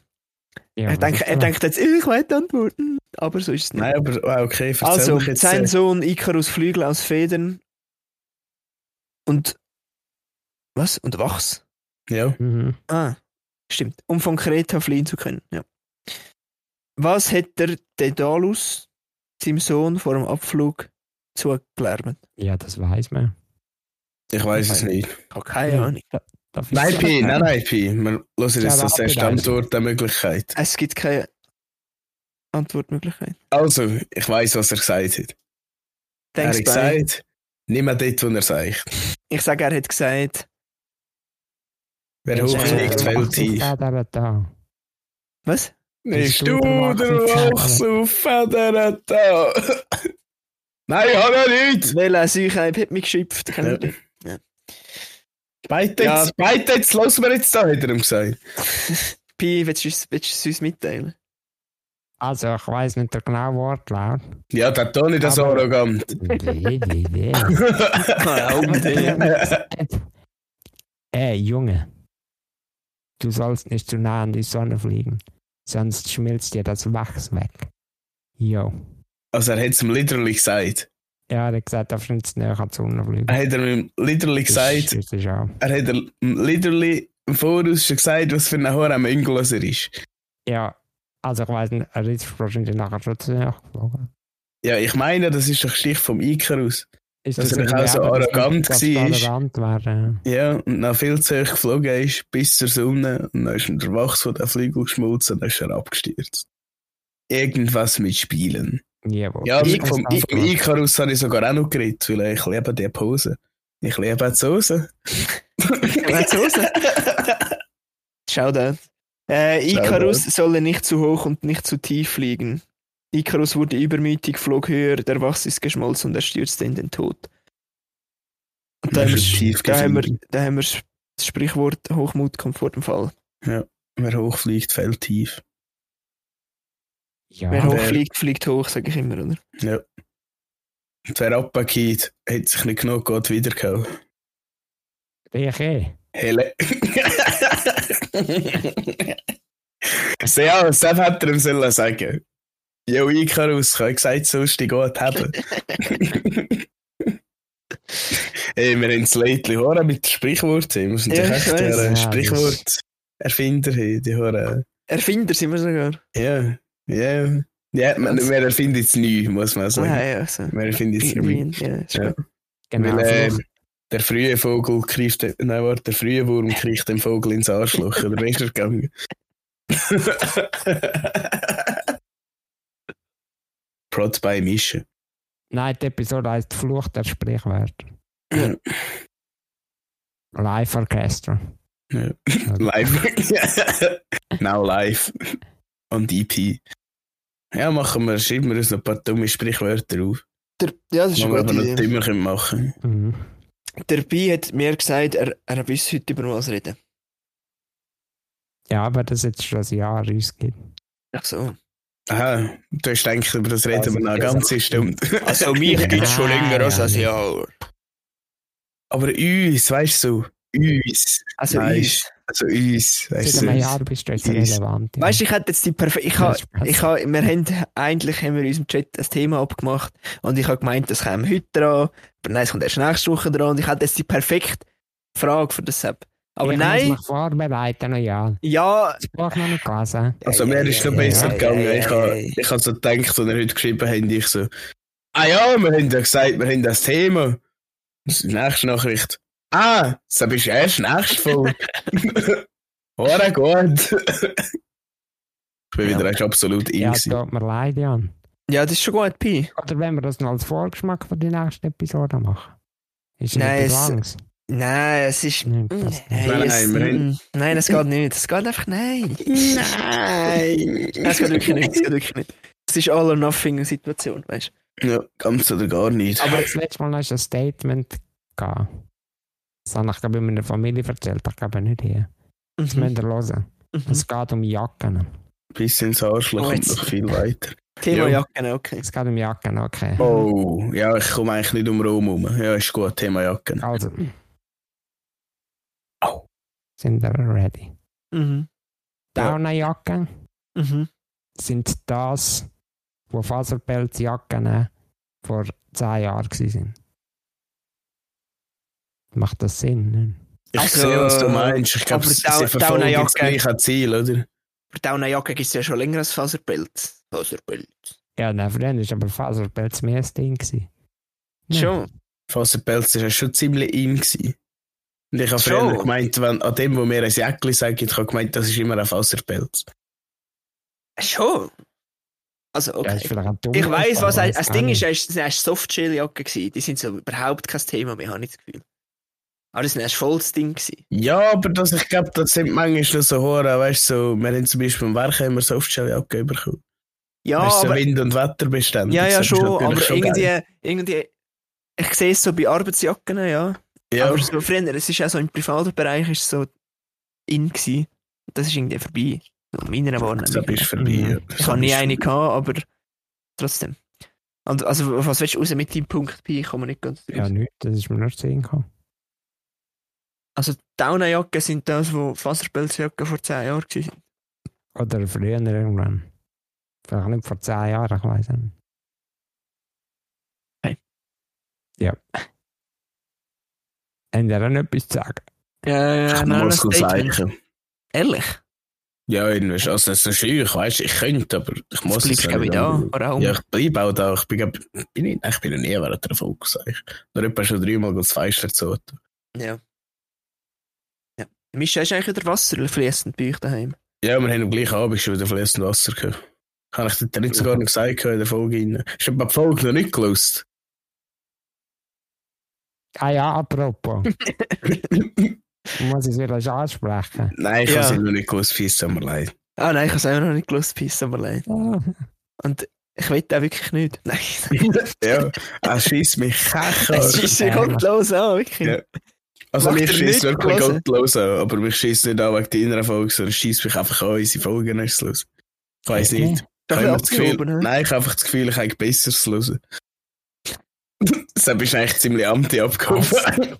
ja er, denkt, er denkt jetzt, ich weiß die Antworten. Aber so ist es nicht. nein, aber ah, okay, also, sein äh, Sohn Icarus Flügel aus Federn und was? Und Wachs. Ja, Mhm. Ah, stimmt. Um von Kreta fliehen zu können. Ja. Was hat der Daedalus seinem Sohn vor dem Abflug zugelernt? Ja, das weiß man. ich weiß es nicht. Ich habe keine Ja. Ahnung. Ich Nein? Pi, nein, nein, Pi. Wir hören jetzt Ja, das da erste Antwort der Möglichkeit. Es gibt keine Antwortmöglichkeit. Also, ich weiß, was er gesagt hat. Er Denkst hat gesagt, nimm dort, wo er sagt. Ich sage, er hat gesagt, Wer hochfliegt, fällt tief. Was? Bist Bist du der der Wachs auf Federn da? Nein, ich habe ja nichts. Welcher Seuchheim hat mich geschimpft? Ja. Beide Ja. beide jetzt, los wir jetzt da, hat er ihm gesagt. Pi, willst du uns- willst du es uns mitteilen? Also, ich weiß nicht der genaue Wortlaut. Ja, der Ton ist so arrogant. Ey, Junge. Du sollst nicht zu nah an die Sonne fliegen, sonst schmilzt dir das Wachs weg. Jo. Also er hat es ihm literally gesagt. Ja, er hat gesagt, er darf nicht zu näher an die Sonne fliegen. Er hat ihm literally Das gesagt, das auch. er hat er literally im Voraus schon gesagt, was für ein Horror Mengels er ist. Ja, also ich weiß nicht, er ist wahrscheinlich nachher schon zu näher geflogen. Ja, ich meine, das ist doch Stich vom Icarus. Ist Dass er irgendwie auch so arrogant das war. arrogant wäre. Ja, und dann viel zu hoch geflogen ist, bis zur Sonne, und dann ist ihm der Wachs von den Flügel geschmolzen und dann ist er abgestürzt. Irgendwas mit Spielen. Jawohl. Ja, Ich vom, vom weiß nicht. Icarus habe ich sogar auch noch geredet, weil ich liebe die Pose. Ich liebe die Soße. Jetzt raus. Schau da. Äh, Icarus solle nicht zu hoch und nicht zu tief fliegen. Icarus wurde übermütig, flog höher, der Wachs ist geschmolzen und er stürzte in den Tod. Und da haben, ist wir, tief da, haben wir, da haben wir das Sprichwort Hochmut kommt vor dem Fall. Wer hochfliegt, fällt tief. Ja, Wer hochfliegt, fliegt hoch, sage ich immer, oder? Ja. Und wer abgeht, hat sich nicht genug Gott wiedergehauen. Ich. Hele. ja, das hätte er ihm sollen sagen. Jo, Icarus, ich habe gesagt, sollst du dich gut haben. Ey, wir haben das Leitli Hora mit Sprichwort. Wir sind Ja, ja, ich echt Ja, das- Sprichwort-Erfinder. hier, Die Hora. Erfinder sind wir sogar. Ja, ja. Ja, man, wir erfinden es neu, muss man sagen. Ah, ja, also. Wir erfinden es neu. Ja, Ja. Genau. Weil, äh. Der frühe Vogel kriecht, nein, warte, der frühe Wurm kriecht dem Vogel ins Arschloch. Oder ist er gegangen? Prot bei Mischen. Nein, die Episode heißt Fluch der Sprichwörter. Live Orchestra. Ja. live. Now live. Und EP. Ja, machen wir, schreiben wir uns noch ein paar dumme Sprichwörter auf. Der, ja, das ist Die eine wir aber gute noch Idee. dümmer können machen Mhm. Der Bi hat mir gesagt, er, er will heute über was reden. Ja, aber das jetzt schon ein Jahr ausgeht. Ach so. Aha, du hast gedacht, über das reden Also, wir noch das- ganze Stunde. Also mich gibt's schon länger als ein Jahr. Aber uns, weißt du, uns. Also Weisst, uns. Also uns, weißt Seit du. einem uns. Jahr bist du jetzt relevant. Ja. Weißt du, ich hätte jetzt die perfekte. Ich ha, ich ha, wir haben eigentlich haben wir in unserem Chat ein Thema abgemacht und ich habe gemeint, das käme heute dran, aber nein, es kommt erst nächste Woche dran und ich hätte jetzt die perfekte Frage für das Sepp. Aber ich nein, muss mich vorbereiten, ja. ja. Das Buch noch nicht gelesen. Also mir ist es noch Ja, besser ja, gegangen. ja, ich ja, habe ja. ich hab so gedacht, als er heute geschrieben hat, ich so, ah ja, wir haben ja gesagt, wir haben das Thema. Das ist die nächste Nachricht. Ah, das bist erst nächste Folge. Ora gut. ich bin Ja. wieder echt absolut in. Ja, gewesen. tut mir leid, Jan. Ja, das ist schon gut, Pi. Oder wenn wir das noch als Vorgeschmack für die nächste Episode machen. Ist Nein, nicht es-. Nein, es ist. Nein, das nicht. Nein, Nein, es, nein, mm, nein, es geht nicht. Es geht einfach nein. Nein. Nein, es geht wirklich nicht. Es geht wirklich nicht. Es ist all or nothing Situation, weißt Ja, ganz oder gar nicht. Aber das letzte Mal hast du ein Statement gehabt. Das habe ich, glaube ich, in meiner Familie erzählt. Ich glaube nicht hier. du. Das müsst ihr hören. Mhm. Es geht um Jacken. Bis ins Arschloch Oh, und noch viel weiter. Thema Ja. Jacken, okay. Es geht um Jacken, okay. Oh, ja, ich komme eigentlich nicht um Rom herum. Ja, ist gut, Thema Jacken. Also. Au. Sind wir ready? Mhm. Ja. Daunenjacken Mhm. sind das, wo Faserpelzjacken vor 10 Jahren waren. Macht das Sinn? Ne? Ich Also, sehe, was du meinst. Ich glaube, aber sie sie verfolgen Daunenjacke- das gleiche Ziel, oder? Für Daunenjacke gibt es ja schon länger als Faserpelz. Faserpelz. Ja, nein, früher war aber Faserpelz mehr das Ding. gewesen. Ja. Schon. Faserpelz war ja schon ziemlich in. Gewesen. Und ich habe früher gemeint, wenn, an dem, wo mir ein Jäckli sagt, ich habe gemeint, das ist immer ein Faserpelz. Schon. Also, Ja, okay. dummer ich weiss, was ein, das Ding ist, es war Softshell-Jacke. gewesen. Die sind so überhaupt kein Thema mehr, habe ich das Gefühl. Aber das war erst voll das Ding. gewesen. Ja, aber das, ich glaube, das sind manchmal noch so Horen, weißt du, so, wir haben zum Beispiel im Werk immer Softshell-Jacke bekommen. Ja, weißt, du, so aber, Wind- und Wetterbeständig. ja, ja, Das schon, aber schon irgendwie, geil. irgendwie, ich sehe es so bei Arbeitsjacken, ja. Ja, Aber so früher, es ist auch so im privaten Bereich ist es so in gewesen. Das ist irgendwie vorbei. So in meiner Wahrnehmung. das ist vorbei. Mhm. ja. Ich habe nie eine gehabt, aber trotzdem. Und also, was willst du raus mit deinem Punkt Pi? Ich komme nicht ganz Ja, draus. nicht, das ist mir nur zu sehen gekommen. Also, Daunenjacken sind das, wo Faserpelzjacken vor 10 Jahren waren. Oder früher irgendwann. Vielleicht nicht vor 10 Jahren, ich weiß nicht. Haben ihr auch noch etwas zu sagen? Ja, ja, Ich nein, ein muss sagen. Ehrlich? Ja, also das ist ich weißt ich könnte, aber ich muss Du bleibst, es glaube ich, da. Oder auch Ja, ich bleibe auch da. Ich bin, glaub- bin, nicht- ich bin noch nie während der Folge gesagt. Nur etwa schon dreimal das Fenster zu. Ja. Mischa, hast du eigentlich wieder Wasser fließend bei euch daheim? Ja, wir haben am gleichen Abend schon wieder fließend Wasser gehabt. Kann ich dir nicht sogar noch gesagt in der Folge rein. Ich habe die Folge noch nicht gelöst. Ah ja, apropos. Muss ich es wieder ansprechen? Nein, ich Ja. habe sie noch nicht gelöst, fies, tut mir leid. Ah nein, ich habe es auch noch nicht gelöst, Peace, aber leid. Ja. Und ich will auch wirklich nicht. Nein. ja, er schießt mich kecker. Es ist ja gottlos an, wirklich. Ja. Also Macht mich schießt nicht wirklich gottlos an, aber mich schießt nicht an wegen deiner Folge, sondern schießt mich einfach an, unsere Folgen ist los. Ich weiß Okay. nicht. Ich habe das Gefühl, ne? nein, ich habe einfach das Gefühl, ich habe besseres hören. Deshalb ist eigentlich ziemlich anti abgehoben.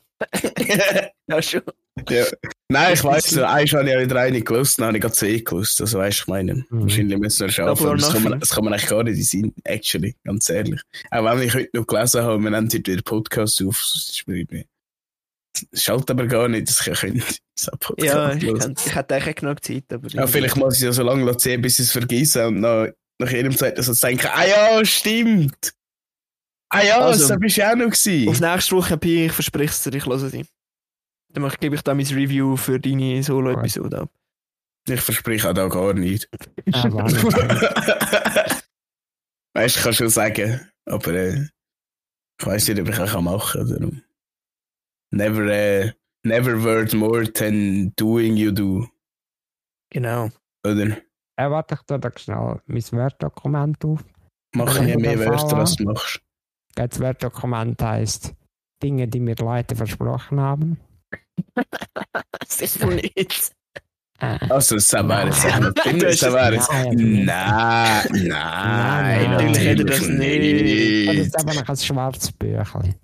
Ja, schon. ja. Nein, ich so, eins habe ich ja wieder eine gelöst, dann habe ich gerade zwei gelöst. Also weißt du, ich meine, Mhm. wahrscheinlich müssen wir schaffen. Das kann, man, das kann man eigentlich gar nicht in Sinn, actually, ganz ehrlich. Auch wenn ich heute noch gelesen habe, wir nehmen heute wieder Podcast auf, das ist mir irgendwie. Es schaltet aber gar nicht, dass ich könnte. Podcast Ja, ich, kann, ich hätte eigentlich genug Zeit, aber... Ja, vielleicht muss ich ja so lange sehen, bis ich es vergesse und nach, nach jedem Zeit also denken, ah ja, stimmt. Ah ja, Also, das bist du auch noch Auf gewesen. nächste Woche, Pi, ich verspreche es dir, ich höre sie. Dann gebe ich da mein Review für deine Solo-Episode ab. Ich verspreche auch da gar nicht. Ah, weißt du, ich kann schon sagen, aber äh, ich weiß nicht, ob ich auch machen kann. Darum. Never, äh, never word more than doing you do. Genau. Oder? Äh, warte, ich tue da schnell mein Word-Dokument auf. Mach nie mehr Wörter, als du machst. Das Word-Dokument heisst Dinge, die mir Leute versprochen haben. Das ist wohl nicht. Äh, Also, das Das wäre jetzt. Nein, Nein, natürlich hätte das das nicht. ist aber noch ein schwarzes Büchlein.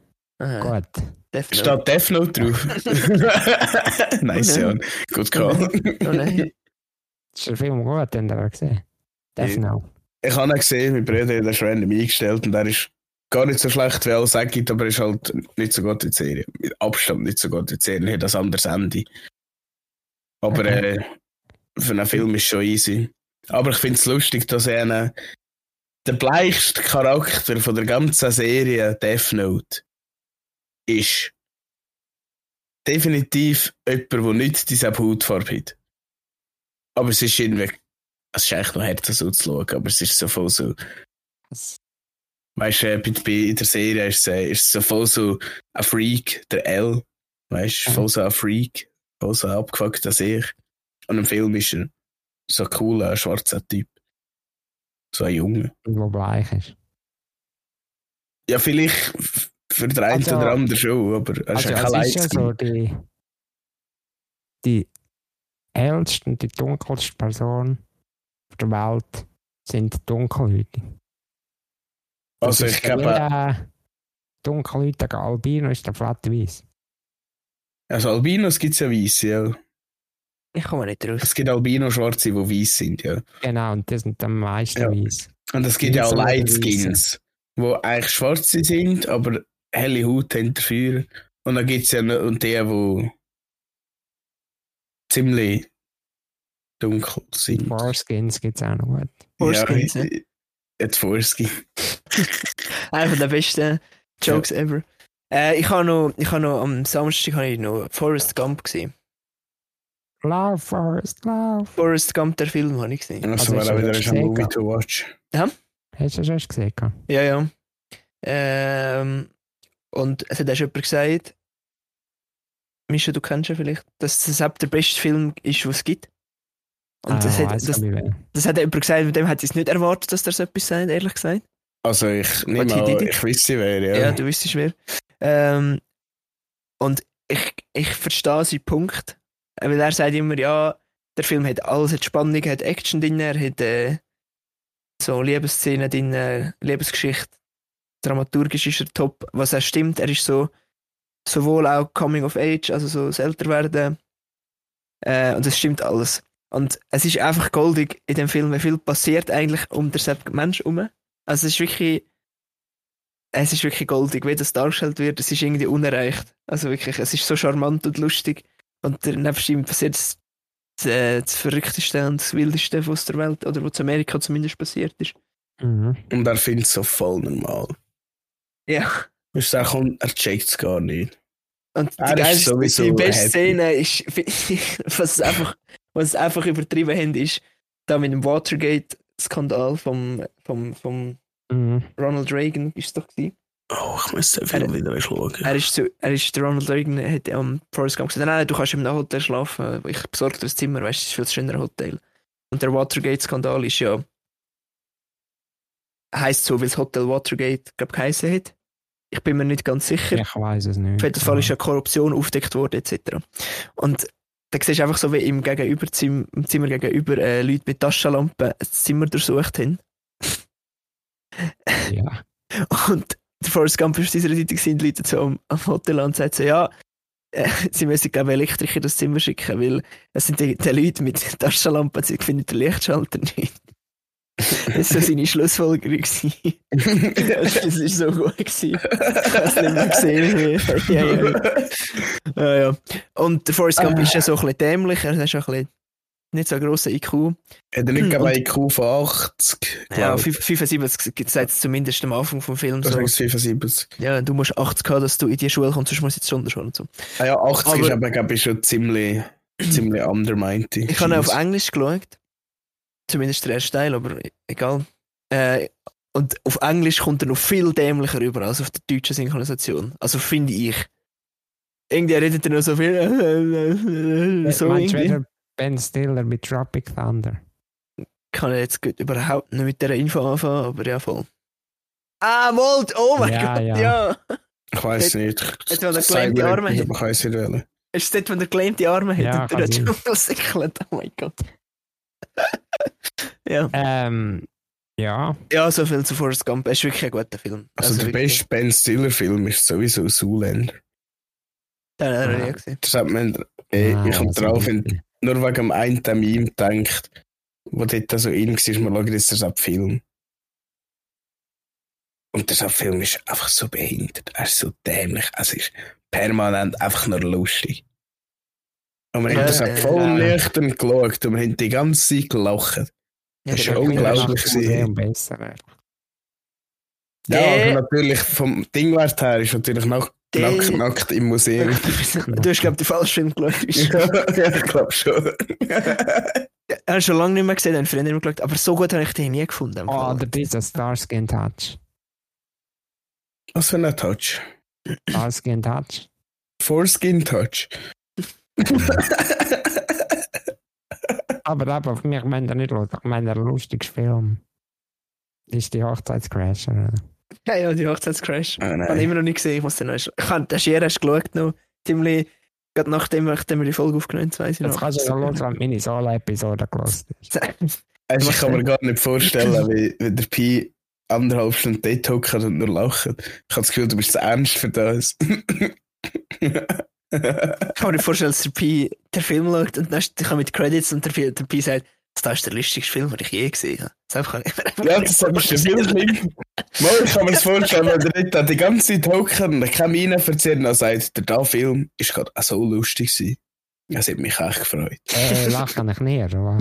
Aha, Gut. Death Note. Steht Death Note drauf. nice, Oh Jan. Gut gehabt. Oh nein. Ist der Film gut, habt ihr gesehen? Death. Note. Ich habe ihn gesehen, mein Bruder hat ihn schon random eingestellt und er ist gar nicht so schlecht, wie alle sagen, aber er ist halt nicht so gut wie die Serie. Mit Abstand nicht so gut wie die Serie, hat das anderes Ende. Aber Okay. äh, für einen Film ist es schon easy. Aber ich finde es lustig, dass er einen, der bleichste Charakter von der ganzen Serie Death Note ist definitiv jemand, der nicht diese Hautfarbe hat. Aber es ist irgendwie, es ist eigentlich noch härter so zu schauen, aber es ist so voll so, weißt du, äh, bei, bei in der Serie ist es, äh, ist es so voll so ein Freak, der L, weißt du, voll so ein Freak, voll so abgefuckt als ich. Und im Film ist er so ein cooler, schwarzer Typ. So ein Junge. Wo bleich ist. Ja, vielleicht für den einen Also- oder anderen schon, aber er ist Also, ja kein es ist so die, die und die dunkelste Person auf der Welt sind Dunkelhäutig. Also ich ist glaube, jeder Dunkelhäutige Albino ist der flatte Weiss. also Albinos gibt es ja weiße, ja. Ich komme nicht raus. Es gibt Albino-Schwarze, die weiß sind, ja. Genau, und die sind am meisten Ja. weiss. Und es gibt ja auch Weiße oder Light Skins, die eigentlich schwarze sind, aber helle Haut haben dafür. Und dann gibt es ja noch und die, die ziemlich dunkel sind. Foreskins gibt es auch noch gut. Foreskins, ja. Jetzt Foreskin. Einer der besten Jokes ever. Äh, ich habe noch, ich habe noch am Samstag habe ich noch Forrest Gump gesehen. Love Forest, Love. Forrest Gump, der Film, habe ich gesehen. Also Also war auch du wieder ein gesehen, Movie to watch. Hast du das schon gesehen? Ja, ja. Ähm, und es hat auch schon jemand gesagt, Mischa, du kennst ja vielleicht, dass das der beste Film ist, den es gibt. Und Ah, das, hat, das, das hat jemand gesagt, mit dem hätte ich es nicht erwartet, dass der so etwas sagt, ehrlich gesagt. Also ich nehme an, ich wüsste wer, ja. Ja, du wüsstest wer. Ähm, und ich, ich verstehe seinen Punkt. Weil er sagt immer, ja, der Film hat alles, hat Spannung, hat Action drin, er hat äh, so Liebesszenen drin, Lebensgeschichte. Dramaturgisch ist er top. Was er stimmt, er ist so sowohl auch Coming of Age, also so das Älterwerden. Äh, und es stimmt alles. Und es ist einfach goldig in dem Film, wie viel passiert eigentlich um den selben Mensch herum. Also es ist wirklich es ist wirklich goldig, wie das dargestellt wird. Es ist irgendwie unerreicht. Also wirklich, es ist so charmant und lustig. Und nebst ihm passiert das, das, das Verrückteste und das Wildeste, was der Welt, oder was in Amerika zumindest passiert ist. Mhm. Und er findet es so voll normal. Ja. Ich sage, er checkt es gar nicht. Und die, Er ist geilste, sowieso die beste happy. Szene ist, was es einfach, was es einfach übertrieben haben, ist, da mit dem Watergate-Skandal vom, vom, vom Mhm. Ronald Reagan, ist es doch gewesen. Oh, ich muss den Film wieder schauen. Er ist, so, er ist, der Ronald Reagan hat am Forrest Gump gesagt, nein, du kannst im Hotel schlafen, ich besorge dir das Zimmer, weißt du, es ist viel schöner Hotel. Und der Watergate-Skandal ist ja, heisst so, weil das Hotel Watergate, glaube ich, geheißen hat. Ich bin mir nicht ganz sicher. Ich weiß es nicht. Auf jeden Fall ist ja Korruption aufgedeckt worden, etc. Und da siehst du einfach so, wie im, gegenüber, im Zimmer gegenüber äh, Leute mit Taschenlampen das Zimmer durchsucht haben. Ja. Und der Forrest Gump ist dieser Seite die Leute so am, am Hotel und sagt so, ja, äh, sie müssen, glaube ich, Elektriker in das Zimmer schicken, weil es sind die, die Leute mit Taschenlampen, sie finden den Lichtschalter nicht. Das war seine Schlussfolgerung. das war so gut. Gewesen. Ich habe es nicht mehr gesehen. ja, ja. Ja, ja. Und der Forrest Gump ist ja so ein bisschen dämlich, er ist ja ein bisschen nicht so ein grosser IQ. Hat er nicht Und- gerade IQ von 80? Ja, glaub ich? 75 sagt es zumindest am Anfang vom Film Das so. ist 75. Ja, du musst 80 haben, dass du in die Schule kommst, sonst musst du jetzt Sonderschule und so. Ah ja, 80 ist Aber- aber, glaube ich, schon ziemlich, ziemlich undermined. Ich habe auf Englisch geschaut. Zumindest der erste Teil, aber egal. Äh, und auf Englisch kommt er noch viel dämlicher rüber als auf der deutschen Synchronisation. Also finde ich. Irgendwie redet er noch so viel. so Meinst irgendwie. Ben Stiller mit Tropic Thunder? Kann ich jetzt überhaupt nicht mit dieser Info anfangen, aber ja, voll. Ah, Molt! Oh mein Ja, Gott, ja. ja. Ich weiß nicht. Jetzt, wenn er Sag gelähmte mir Arme nicht, hat. aber Ich weiß nicht, welchen. Ist es dort, wenn er gelähmte Arme hat Ja, und durch kann den. Dschungel sickelt? Oh mein Gott. Ja. Ähm, ja. ja, so viel zu Forrest Gump. Es ist wirklich ein guter Film. Also, der wirklich. beste Ben Stiller-Film ist sowieso Zoolander. Den habe ich Ja. nie gesehen. Das hat man, ey, Ah, ich also drauf, in, nur wegen dem einen Meme gedacht, wo dort so in war, man schaut jetzt den Film. Und der Film ist einfach so behindert. Er ist so dämlich. Es ist permanent einfach nur lustig. Und wir Ja, haben das äh, voll nüchtern geschaut und wir haben die ganze Zeit gelacht. Ja, Das ist der- unglaublich. Besser. wäre. Ja, Der- aber natürlich vom Dingwert her ist natürlich noch Der- nackt, nackt im Museum. Du hast, glaube ich, den falschen Film geschaut. ja, ich glaube schon. Ich habe schon lange nicht mehr gesehen, einen Freund nicht mehr geschaut, aber so gut habe ich den nie gefunden. Oh, oder dieser Starsky Touch. Was für ein Touch? Starsky Touch. Foreskin Touch. Aber eben, auf mich meint er nicht lustig. Ich meine, der lustigste Film ist die Hochzeitscrasher. ja, ja, die Hochzeitscrash. Ah, Ich habe nein. immer noch nicht gesehen, ich muss den noch. Ich habe den Schier erst geschaut, noch ziemlich. Gerade nachdem, nachdem wir die Folge aufgenommen haben, weiss ich Jetzt noch. kannst du ja hören, wenn du meine Solo-Episode hast. Also ich kann mir gar nicht vorstellen, wie, wie der Pi anderthalb Stunden dort hockt und nur lacht. Ich habe das Gefühl, du bist zu ernst für das. Ich kann mir vorstellen, dass der Pi den Film schaut und dann ich habe mit Credits und der, Pi- der Pi sagt, das ist der lustigste Film, den ich je gesehen habe. Das einfach- ja, das ist der Film. Mal, ich kann mir das vorstellen, wenn der da die ganze Zeit hockt und kann mir erzählen, dann sagt der da Film ist gerade auch so lustig gewesen. Das hat mich echt gefreut. Äh, lache ich nicht, oder?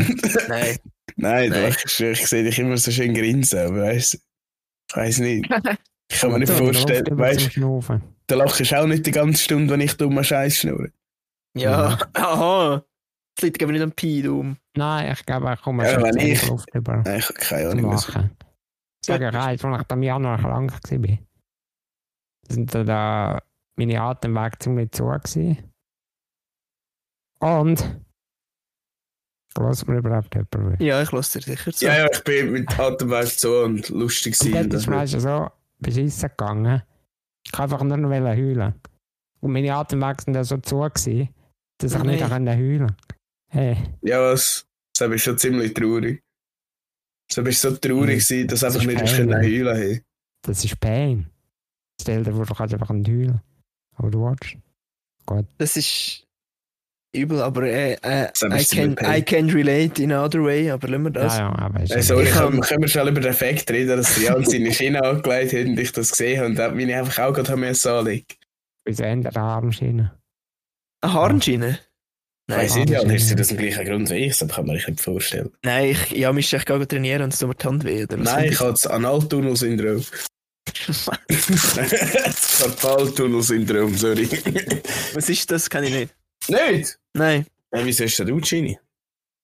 Nein. Nein, Nein. Ich, ich sehe dich immer so schön grinsen, aber weißt du, ich weiß nicht. Ich kann mir nicht vorstellen, weißt du, der lachst auch nicht die ganze Stunde, wenn ich dummer Scheiß schnurre. Ja, aha. Das liegt aber nicht am Pi, du. Nein, ich glaube, ich komme Ja, schon wenn ich- Luft über Nein, ich habe keine Ahnung. was- Lachen. Sag ich eins, als ich im Januar krank war, sind da, da meine Atemwege ziemlich zu gewesen. Und lass mir überhaupt jemand Ja, ich lasse dir sicher zu. Ja, ja, ich bin mit Atemweg so und lustig Und sein. dort ist mir schon so beschissen gegangen. Ich kann einfach nur noch heulen. Und meine Atemwege sind ja so zu, gewesen, dass ich nicht konnte heulen Hey, Ja, was? Das ist schon ziemlich traurig. Das ist so traurig, gewesen, dass Das einfach nicht können heulen hey. das ist Pain. Stell dir vor, du kannst einfach nicht heulen. Aber du willst. Gut. Das ist. Übel, aber äh, äh, I, ich can, I can relate in another way, aber lassen wir das. Ja, ja, aber Also, Ich ich kann- kann, können wir schon über den Effekt reden, dass der Jan seine Schiene angelegt hat und ich das gesehen habe und da bin ich einfach auch gerade müssen anlegen. bis Ende der Armschiene. Eine Harnschiene? Ich Nein, weiss nicht, ja, Armschiene. ist das der gleiche Grund wie ich, das kann man sich nicht vorstellen. nein, ich, ja, mich ich gehe trainieren und es tut mir die Hand weh. Oder Nein, ich habe das Analtunnel-Syndrom. das Karpaltunnel-Syndrom, sorry. Was ist das? Kann ich nicht. Nicht? Nein. Ja, wieso hast du Gini?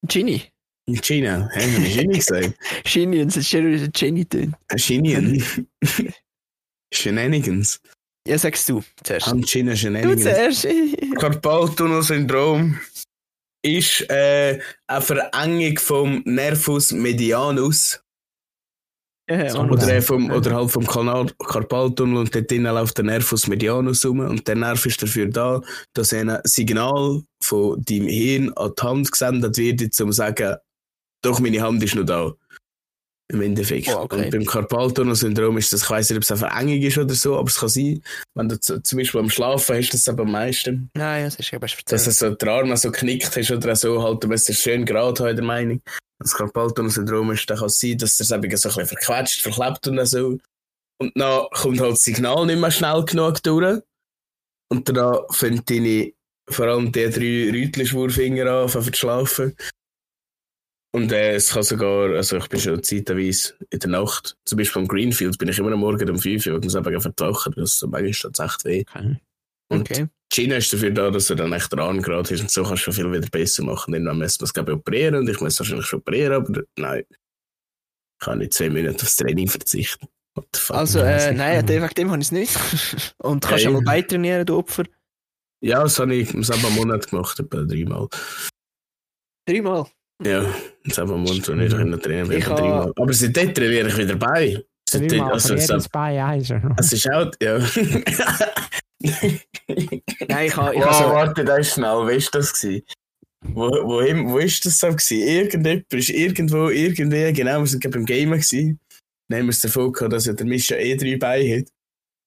Ginny. In China, haben wir Gini gesagt? Und es ist Ginny tun. Chinien. Shenanigans. Ja, sagst du zuerst. Am China Du Shenanigans. zuerst. Karpaltunnel-Syndrom ist äh, eine Verengung vom Nervus medianus Ja, So, oder, Ja. vom, oder halt vom Kanal Karpaltunnel und dort drinnen läuft der Nervus medianus rum und der Nerv ist dafür da, dass ein Signal von deinem Hirn an die Hand gesendet wird, um zu sagen, doch, meine Hand ist noch da. Im Endeffekt. Oh, okay. Und beim Karpaltunnel-Syndrom ist das, ich weiß nicht, ob es eine Verengung ist oder so, aber es kann sein, wenn du zu- zum Beispiel am Schlafen hast, das aber am meisten. Nein, das ist ja best dass er so der Arm so knickt hast oder so, halt, du musst es schön gerade haben, der Meinung. Das Karpaltunnel-Syndrom ist, dann kann es sein, dass das eben so ein bisschen verquetscht, verklebt und so. Und dann kommt halt das Signal nicht mehr schnell genug durch. Und dann fängt deine, vor allem die drei Rütli-Schwurfinger an, zu schlafen. Und äh, es kann sogar, also ich bin schon zeitweise in der Nacht, zum Beispiel am Greenfield, bin ich immer am Morgen um 5 Uhr, und muss eben vertauchen, das ist manchmal echt weh. Okay. Okay. Schiene ist dafür da, dass er dann echt der Arm gerade ist und so kannst du viel wieder besser machen. Dann müssen wir es glaube ich operieren und ich muss wahrscheinlich schon operieren, aber nein. Ich kann nicht zwei Monate aufs Training verzichten. Also, äh, nein, wegen dem habe ich es nicht. Und du kannst Ja, ja mal beitrainieren, du Opfer. Ja, das habe ich im selben Monat gemacht, etwa dreimal. Dreimal. Ja, im selben Monat, wo ich noch trainieren habe- dreimal. Aber seitdem trainiere ich wieder bei. Dreimal Also, für es, jedes Bein eins. es ist auch, ja. Nein, ich habe. Ich Wow, habe so, warte, das ist schnell, wie war das? Gewesen? Wo, wo, wo ist das so? Gewesen? Irgendjemand ist irgendwo, irgendwie, genau, wir sind gerade beim Gamen gewesen. Dann haben wir es davon gehabt, dass ja der Mischa eh drei Beine hat.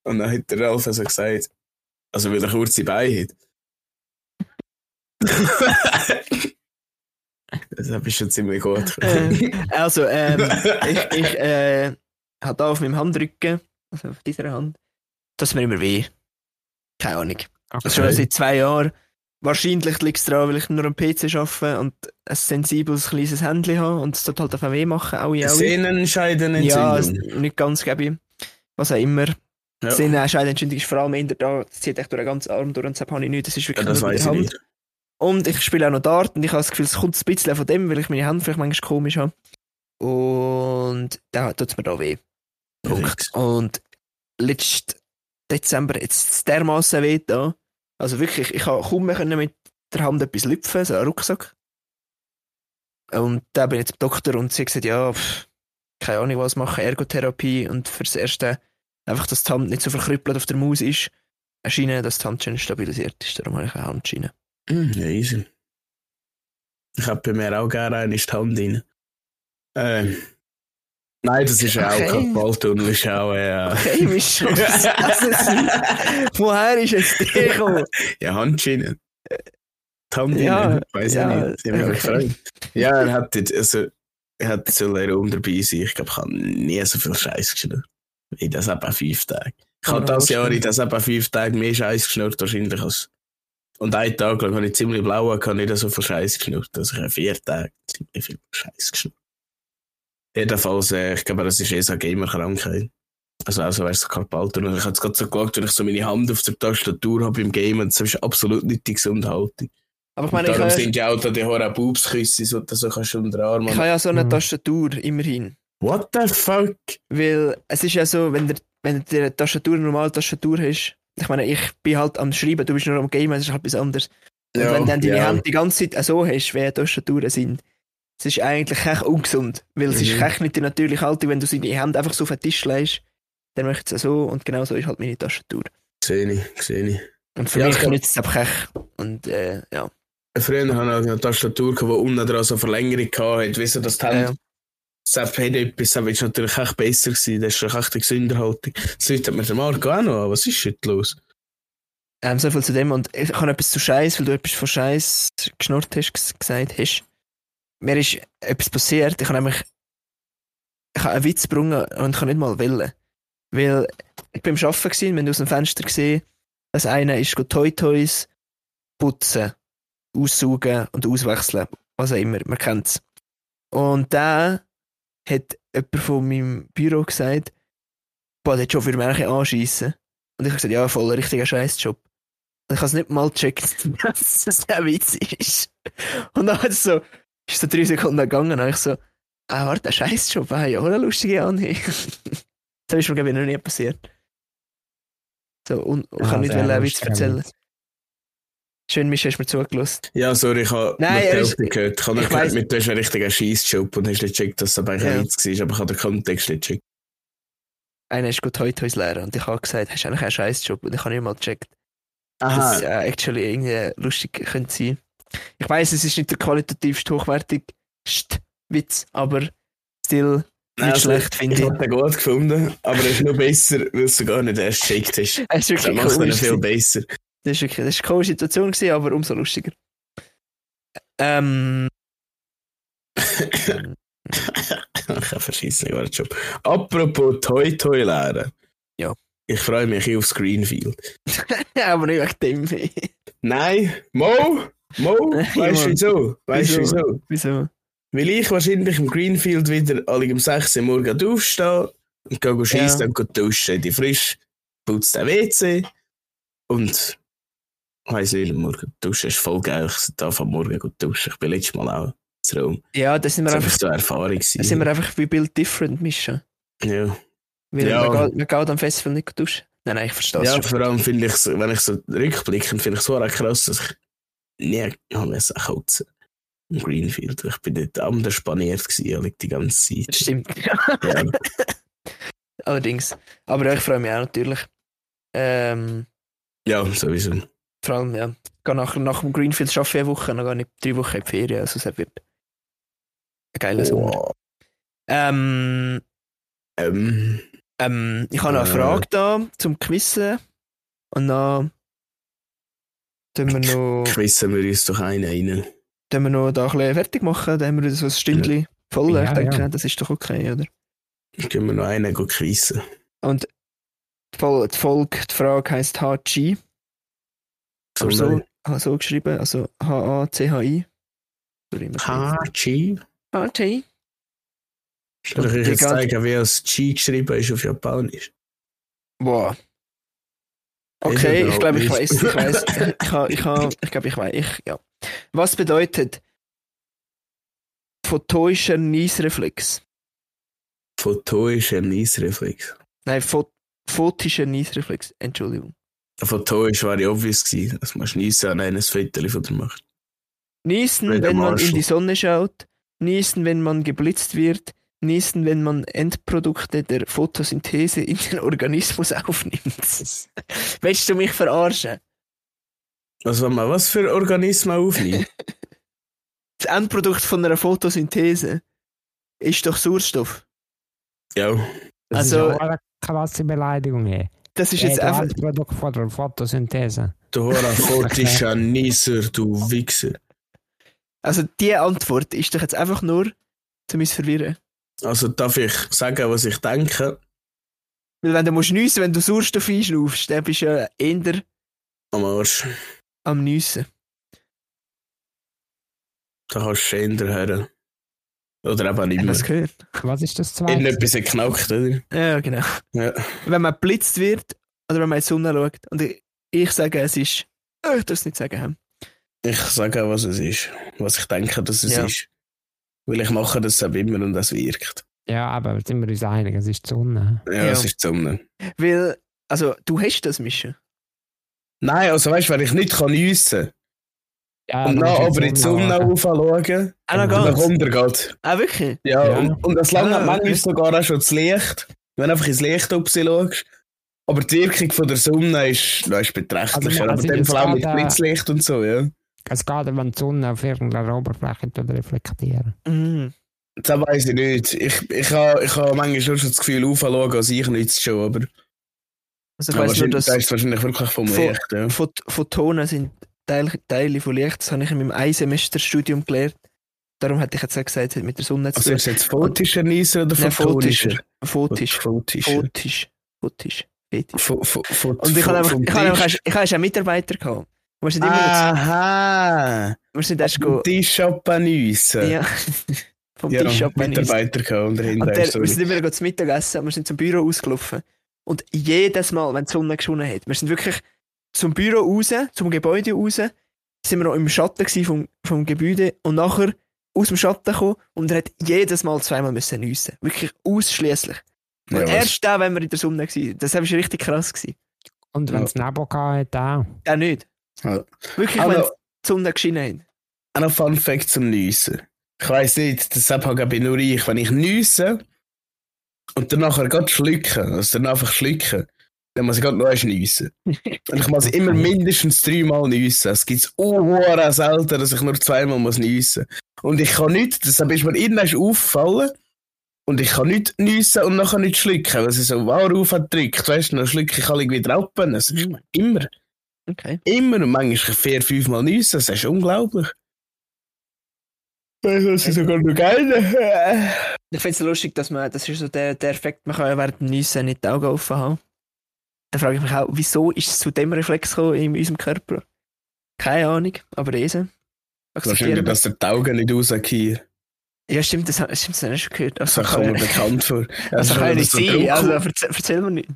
Und dann hat der Ralf also gesagt, also weil er kurze Beine hat. das habe ich schon ziemlich gut. äh, also, ähm, ich, ich äh, habe da auf meinem Handrücken, also auf dieser Hand, das mir immer weh. Keine Ahnung. Ist schon Okay. seit zwei Jahren. Wahrscheinlich liegt es daran, weil ich nur am PC arbeite und ein sensibles kleines Handy habe und es tut halt einfach weh machen, auch ja. Ja, Sehnenscheidenentzündung. es- nicht ganz, glaube ich. Was auch immer. Ja. Ja. Sehnenscheidenentzündung ist vor allem eher da, das zieht echt durch den ganzen Arm durch und deshalb habe ich nichts, das ist Ja, wirklich das nur bei der Hand. nicht. Und ich spiele auch noch Dart und ich habe das Gefühl, es kommt ein bisschen von dem, weil ich meine Hand vielleicht manchmal komisch habe. Und da tut es mir da weh. Punkt. Und letzten Dezember jetzt dermaßen weh da. Also wirklich, ich habe kaum mehr mit der Hand etwas lüpfen, so einen Rucksack. Und da bin ich jetzt beim Doktor und sie hat gesagt, ja, pff, keine Ahnung was machen, Ergotherapie und fürs Erste einfach, dass die Hand nicht so verkrüppelt auf der Maus ist. Eine Schiene, dass die Hand schön stabilisiert ist. Darum habe ich eine Handschiene. Hm, ja, easy. Ich habe bei mir auch gerne eine Hand rein. Ähm. Nein, das ist ja Okay. auch Karpaltunnel, ist auch, äh, Okay, wie schon. Woher ist es dir gekommen? ja, Handschiene. Die Hand Ja, rein, weiß ja, ich nicht. Sie haben mich okay. gefreut. Ja, er hat jetzt, also, er hat so Raum dabei sein. Ich glaube, ich habe nie so viel Scheiß geschnurrt. In das etwa fünf Tage. Ich habe Ja, das Jahr in das etwa fünf Tage mehr Scheiß geschnurrt, wahrscheinlich als. Und einen Tag lang habe ich ziemlich blau, habe nicht so viel Scheiß geschnurrt. Also ich habe vier Tage ziemlich viel Scheiß geschnurrt. Jedenfalls, äh, ich glaube, das ist eh so eine Gamer-Krankheit. Also, also wär's so Karpaltunnel. Ich habe jetzt gerade so geschaut, wenn ich so meine Hand auf der Tastatur habe beim Game, und das ist absolut nicht die Gesundhaltung. Aber ich Und meine, ich darum habe, sind ja auch da die hohen Boobsküsse, so, dass du kannst unter den Arm ich habe ja so eine Mhm. Tastatur, immerhin. What the fuck? Weil es ist ja so, wenn, der, wenn du eine Tastatur, eine normale Tastatur hast, ich meine, ich bin halt am Schreiben, du bist nur am Gamen, das ist halt etwas anderes. Und Ja, wenn dann deine ja. Hände die ganze Zeit so hast, wie Tastaturen sind, es ist eigentlich echt ungesund. Weil es ist Mhm. echt nicht die natürliche Haltung, wenn du deine Hände einfach so auf den Tisch legst, dann möchte es so und genau so ist halt meine Tastatur. Sehe ich, sehe ich. Und für Ja, mich nützt es einfach echt. Und äh, ja. Früher hatte ich eine Tastatur, die unten dran so Verlängerung hatte, wie so das die Ja. Hand. Das hat etwas, das ist natürlich echt besser gewesen, das ist echt eine gesünder Haltung. Das Leute hat mir der Marco auch noch an. Was ist heute los? Ähm, so viel zu dem. Und ich habe etwas zu Scheiß, weil du etwas von Scheiß geschnurrt hast, ges- gesagt hast. Mir ist etwas passiert. Ich habe nämlich ich habe einen Witz gebrungen und ich kann nicht mal wollen. Weil ich bin am Arbeiten gewesen, wir haben aus dem Fenster gesehen, dass einer ist Toy Toys putzen, aussaugen und auswechseln. Was auch immer, man kennt's. Und da hat jemand von meinem Büro gesagt, boah, der Job würde mir eigentlich anschiessen. Und ich habe gesagt, ja, voll ein richtiger Scheißjob. Und ich habe es nicht mal gecheckt, dass das der Witz ist. Und dann hat es so, ist so drei Sekunden gegangen und ich so, ah, warte, ein Scheißjob, ah, ja, eine lustige Anhe. das ist mir, glaube ich, noch nie passiert. So, und ich Ah, kann nicht sehr wollen, einen Witz erzählen. Schön, Misch, hast du mir zugelassen. Ja, sorry, ich habe Nein, die ist- gehört. Ich habe ich noch gehört, mit du hast einen richtigen Scheissjob und hast nicht gecheckt, dass es aber eigentlich Ja. ein Witz war, aber ich habe den Kontext nicht gecheckt. Einer ist gut heute lernen und ich habe gesagt, hast du eigentlich einen Scheißjob? Und ich habe nicht mal gecheckt. Das äh, actually irgendwie lustig könnte sein. Ich weiß, es ist nicht der qualitativst hochwertigste Witz, aber still Nein, nicht also, schlecht, finde Ich ich. habe den gut gefunden, aber er ist noch besser, weil du gar nicht erst gecheckt hast. Es ist Das wirklich macht ihn viel besser. Das ist wirklich, das ist eine komische Situation gewesen, aber umso lustiger. Ähm, ich habe verschissen, war Job. Apropos Toy Toy lernen. Ja. Ich freue mich aufs Greenfield. aber nicht wegen dem. Nein, Mo! Mo! Weißt du wieso? Weißt du Wieso? wieso? Weil ich wahrscheinlich im Greenfield wieder alle um 6 Uhr morgens aufstehe und gehe schießen Ja. und gehe duschen, die frisch, putze den WC und weiss nicht, morgen duschen ist voll geil. Ich darf am Morgen gut duschen. Ich bin letztes Mal auch im Raum. Ja, das sind wir Das einfach, so Erfahrung. das sind wir einfach wie Build Different mischen. ja. Weil Ja. man, geht, man geht am Festival nicht duschen. Nein, nein, ich verstehe es ja, schon. vor allem finde ich, wenn ich so rückblicke, finde ich es so krass, dass ich nie müssen kotzen im Greenfield. Ich bin dort anders spaniert gewesen, eigentlich die ganze Zeit. Das stimmt. Ja. Allerdings. Aber ich freue mich auch natürlich. Ähm, ja, sowieso. vor allem, ja. Ich gehe nach, nach dem Greenfield arbeiten eine Woche, dann gehe ich drei Wochen in die Ferien. Also es wird ein geiler Sommer. Oh. Ähm, Ähm, ähm, ich habe noch eine Äh. Frage da zum Quissen. Und dann tun wir noch, quissen wir uns doch einen rein. tun wir noch da ein bisschen fertig machen. Dann haben wir so ein Stündchen voll. Ja, ich denke, ja. das ist doch okay, oder? Dann können wir noch einen gehen quissen. Und die Fol- die Folge, die Frage heisst HG. So, Gesundheit. ah, so geschrieben, also H-A-C-H-I. So. Hachi. HG. Soll ich euch jetzt zeigen, wie das Chi geschrieben ist auf Japanisch? Boah. Okay, ich glaube, ich weiß, ich weiß, ich ha, ich ha, ich glaube, ich weiß, ich, ja. Was bedeutet photoischer Niesreflex? Photoischer Niesreflex. Nein, pho photischer Niesreflex, Entschuldigung. Photoisch war ja obvious gewesen, dass man schließen an eines Foto von dir macht. Niesen, wenn man in die Sonne schaut, niesen, wenn man geblitzt wird, niesen, wenn man Endprodukte der Photosynthese in den Organismus aufnimmt. Willst du mich verarschen? Also, wenn man was für Organismen aufnimmt? Das Endprodukt von einer Photosynthese ist doch Sauerstoff. ja. Das Also- ist eine krasse Beleidigung. Ey. Das ist Ey, jetzt einfach. Endprodukt von der Photosynthese. Du horaphotischer Nieser, du Wichser. Also die Antwort ist doch jetzt einfach nur zu mich verwirren. Also, darf ich sagen, was ich denke? Weil wenn du musst nüssen, wenn du Sauerstoff einschnaufst, dann bist du ja eher Am Arsch. am Nüssen. Da kannst du eher hören. Oder eben nicht mehr. das gehört? Was ist das zweite? Irgendetwas hat geknackt, oder? Ja, genau. Ja. Wenn man blitzt wird, oder wenn man in die Sonne schaut, und ich, ich sage, es ist. Oh, ich darf es nicht sagen. Ich sage auch, was es ist. Was ich denke, dass es Ja. ist. Weil ich mache das auch immer und es wirkt. Ja, aber sind wir uns einig, es ist die Sonne. Ja, Ja. es ist die Sonne. Weil, also, du hast das, Mischa. Nein, also weißt du, wenn ich nicht kann nüssen Ja, und dann aber in die Sonne schauen. aufschauen, Ah, noch Genau. dann kommt er gerade. Ah, wirklich? Ja, Ja. Und, und das lange Ah, manchmal okay. sogar auch schon das Licht, wenn du einfach ins Licht oben schaust. Aber die Wirkung von der Sonne ist, das ist beträchtlicher. Also, aber in dem jetzt Fall auch mit Blitzlicht und so, ja. Es geht, wenn die Sonne auf irgendeiner Oberfläche reflektieren. Mhm. Das weiß ich nicht. Ich, ich habe ich ha manchmal schon das Gefühl, aufschauen, als ich nichts schon, aber Also ich Ja, weiss nur, wahrscheinlich, dass das ist wahrscheinlich wirklich vom Von- Licht. Ja. Phot Photonen sind Teil Teile von Licht. Das habe ich in meinem Einsemesterstudium gelernt. Darum hätte ich jetzt auch gesagt, es hat mit der Sonne zu Also tun. ist es jetzt photischer Nieser oder photonischer? Photisch. Photisch. Photisch. Fetisch. Pho- pho- pho- Und ich habe einfach, ich habe einfach, ich habe einen Mitarbeiter gehabt. Wir sind immer, Aha! erst Vom go, Tisch abgeniessen. ja, vom Ja, Tisch ab. Mitarbeiter und dahinter der, wir sind immer zum Mittagessen, wir sind zum Büro ausgelaufen. Und jedes Mal, wenn die Sonne geschonen hat, wir sind wirklich zum Büro raus, zum Gebäude raus, sind wir noch im Schatten vom, vom Gebäude und nachher aus dem Schatten gekommen und er hat jedes Mal zweimal müssen nüssen. Wirklich ausschließlich. Und Ja, erst da, wenn wir in der Sonne waren. Das war richtig krass. Gewesen. Und wenn Ja. es Nebel gehabt hat, auch. Ja, nicht. Ja. Wirklich, wenn die Sonne geschienen hat. Auch noch Fun Fact zum Nüssen. Ich weiss nicht, deshalb habe ich nur ich. Wenn ich nüsse und dann nachher gerade schlucken, also dann einfach schlucken, dann muss ich gerade noch nüssen. Und ich muss immer mindestens dreimal nüssen. Es gibt oh, selten, dass ich nur zweimal muss nüssen. Und ich kann nicht, deshalb ist mir irgendwann auffallen, und ich kann nicht nüssen und nachher nicht schlucken, weil sie so wow auf hat gedrückt, weißt du, dann schlucke ich alle wieder ab. Also, immer, Okay. immer und manchmal vier, fünf Mal nüssen, das ist unglaublich. Das ist sogar noch geil. Ich finde es lustig, dass man, das ist so der, der Effekt, man kann ja während dem Nüssen nicht die Augen offen haben. Da frage ich mich auch, wieso ist es zu dem Reflex gekommen in unserem Körper? Keine Ahnung, aber lesen. Wahrscheinlich, dass der die Augen nicht rausgehen. Ja, stimmt, das, stimmt, das habe ich schon gehört. Das Also, kommt kann, mir bekannt vor. also kann ja nicht sein. Also, erzähl, erzähl mir nicht.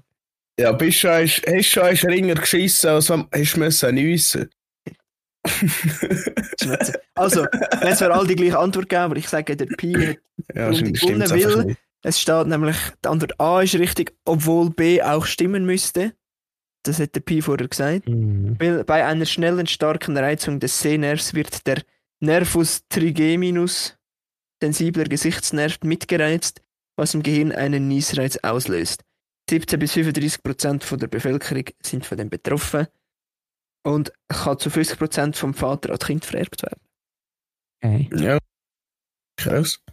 Ja, bist schon, hast hast schon einen Ringer geschissen, also hast du müssen nüssen. Also, wenn es für alle die gleiche Antwort geben, aber ich sage, der Pi hat Ja, will- nicht. Es steht nämlich, die Antwort A ist richtig, obwohl B auch stimmen müsste. Das hat der Pi vorher gesagt. Mhm. Weil bei einer schnellen, starken Reizung des Sehnervs wird der Nervus trigeminus, sensibler Gesichtsnerv, mitgereizt, was im Gehirn einen Niesreiz auslöst. 17 bis 35 Prozent von der Bevölkerung sind von dem betroffen und kann zu 50 Prozent vom Vater an das Kind vererbt werden. Okay. Ja. Krass.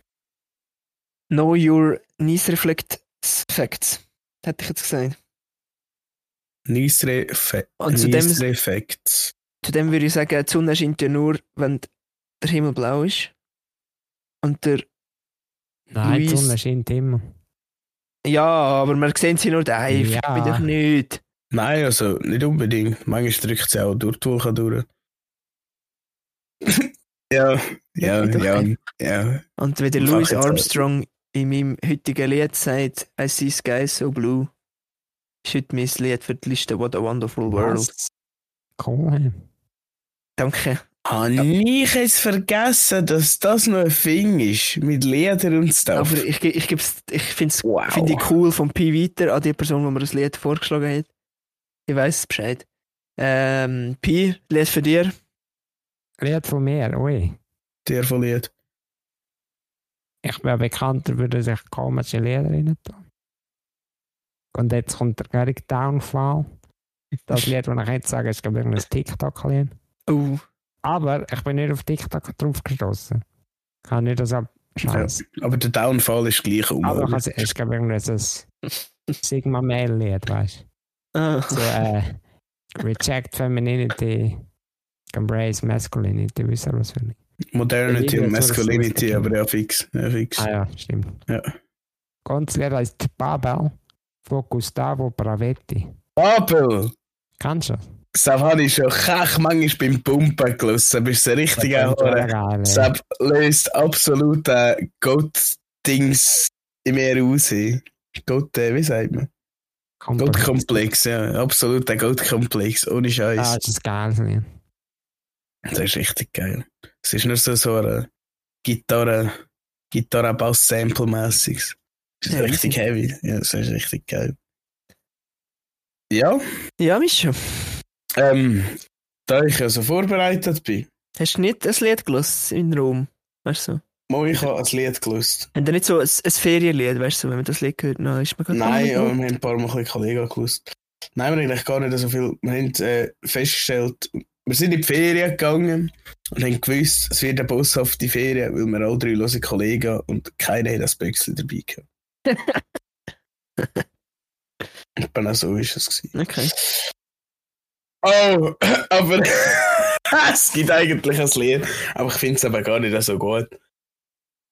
Know your Niesreflex Facts, hätte ich jetzt gesagt. Niesre-Effekt. Und zu dem- Niesre-Effekt. Zudem würde ich sagen, die Sonne scheint ja nur, wenn der Himmel blau ist. Und der. Nein, die Luis- Sonne scheint immer. Ja, aber wir sehen sie nur. Ich Ja. ja. mich doch nicht. Nein, also nicht unbedingt. Manchmal drückt sie auch durch die Wolke durch. ja, ja, ja, ja. Und wie der Louis. Armstrong in meinem heutigen Lied sagt, I see sky so blue, ist heute mein Lied für die Liste What a Wonderful World. Was? Cool. Danke. Habe ich jetzt vergessen, dass das noch ein Ding ist mit Leder und Stuff? Aber ich, ich, ich finde es wow. find ich cool vom Pi weiter an die Person, die mir das Lied vorgeschlagen hat. Ich weiß Bescheid. Ähm, Pi, Lied für dir. Lied von mir, ui. Der von Lied. Ich bin bekannter, würde sich komische Lieder rein tun. Und jetzt kommt der Gary Downfall. Das Lied, das ich jetzt sage, ist glaube ich ein TikTok-Lied. Oh, Aber ich bin nicht auf TikTok drauf gestoßen. Ich habe nicht das ab Scheiß. Aber der Downfall ist gleich Aber ich unmöglich. has- es gibt irgendwie so ein Sigma-Mail-Lied, weißt ah. du? So, äh, Reject Femininity, Embrace Masculinity, wisst ihr was für mich? Modernity Ja, und Masculinity, aber ja, fix. Ja, fix. Ah ja, stimmt. Ja. Ganz Lied heißt Babel von Gustavo Bravetti. Babel! Kennst du Das habe ich schon manchmal beim Pumpen gelassen. Bist du richtig geil, Das ja. löst absolut äh, Gott-Dings in mir aus. Gott, äh, wie sagt man? Gottkomplex, ja. Absolut ein Gottkomplex, ohne Ah, Scheiß. das ist geiles Lied. Das ist richtig geil. Es ist nur so, so eine Gitarre, Gitarre-Bass-Sample-mäßiges. Das ist Ja, richtig heavy. Ja, das ist richtig geil. Ja, Ja, Mischa. Ähm, da ich ja so vorbereitet bin, Hast du nicht ein Lied gelassen in Rom? Weißt du? Mo, ich habe ein Lied gelöst. Haben nicht so ein, ein Ferienlied, weißt du, wenn man das Lied hört, dann ist man gerade Nein, ja, oh, wir haben ein paar Mal ein Kollegen gelöst. Nein, wir haben eigentlich gar nicht so viel. Wir haben äh, festgestellt, wir sind in die Ferien gegangen und haben gewusst, es wird eine boshafte Ferien, weil wir alle drei hören Kollegen und keiner hat das Büchsel dabei gehabt. Etwa so ist es gewesen. Okay. Oh, aber es gibt eigentlich ein Lied, aber ich finde es aber gar nicht so gut.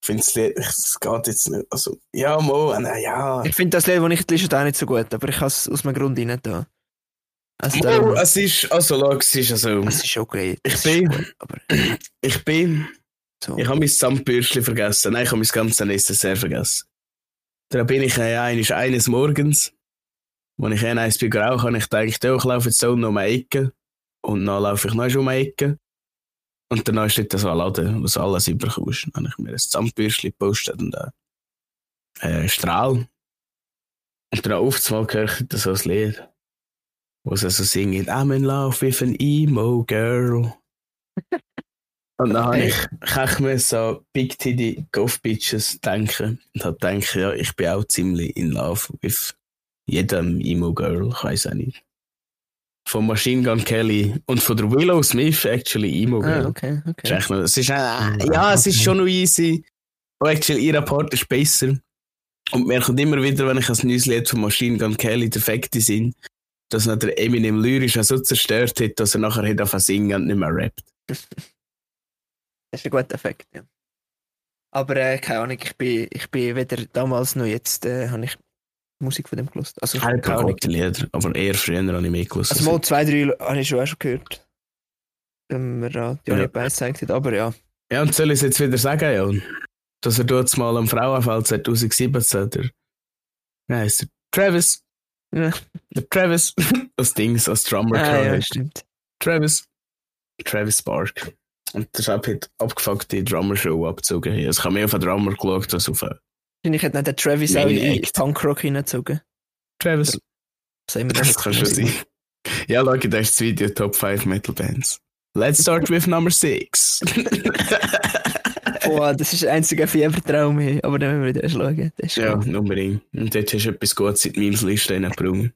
Ich finde das Lied, es geht jetzt nicht, also, ja, mo, na ja. Ich finde das Lied, das ich Liste auch nicht so gut, aber ich habe es aus meinem Grund rein da. Also, Mo, darum- es ist, also, schau, es ist also, es ist okay. Ich bin- gut, aber ich bin, so. ich habe mein Zahnbürstchen vergessen, nein, ich habe mein ganzes Necessaire vergessen. Da bin ich äh, eines, eines Morgens, als ich ein eins bin geraucht habe, ich gedacht, ich laufe jetzt so noch um eine Ecke. Und dann laufe ich noch um eine Ecke. Und dann steht da so ein Laden, du alles überkommst. Dann habe ich mir ein Zahnbürstchen gepostet und einen äh, Strahl. Und dann auf einmal höre ich so ein Lied, wo sie so singen, I'm in love with an emo girl. und dann habe ich, ich mir so Big Titty Golf Bitches denken und habe gedacht, ja, ich bin auch ziemlich in love with jedem emo girl, ich weiß auch nicht. Von Machine Gun Kelly und von der Willow Smith actually emo girl. Ah, okay, okay. noch- Es ist, äh, ja, es ist schon noch easy. Aber actually, ihr Part ist besser. Und mir kommt immer wieder, wenn ich ein neues Lied von Machine Gun Kelly defekte sind, dass noch der Eminem lyrisch auch so zerstört hat, dass er nachher hat zu singen und nicht mehr rappt. Das ist ein guter Effekt, ja. Aber äh, keine Ahnung, ich bin, ich bin weder damals noch jetzt, äh, habe ich Musik von dem gelost. Also, Ich habe keine Ahnung. gute Lieder, aber eher früher habe ich mehr gehört. Also mal zwei, drei habe ich schon auch schon gehört. Wenn Radio Ja. ja. beides gezeigt hat, aber ja. Ja, und soll ich es jetzt wieder sagen, Jan? Dass er dort mal am Frauenfeld 2017 der, wie heisst er? Travis. Ja. Der Travis. Das Ding, als Drummer Ah, ja, stimmt. Travis. Travis Spark. Und der Chef hat abgefuckte Drummer-Show abgezogen. Also ich habe mehr auf den Drummer geschaut als auf einen Wahrscheinlich hat nicht der Travis auch Main in Act. Punkrock hineingezogen. Travis. Sagen wir Das kann schon sein. Ja, schau, das ist das Video Top 5 Metal Bands. Let's start with number 6. Boah, das ist der einzige Fiebertraum hier, aber dann müssen wir wieder schauen. Das ist ja, gut. unbedingt. Und dort hast du etwas Gutes in die Memes-Liste reingebracht.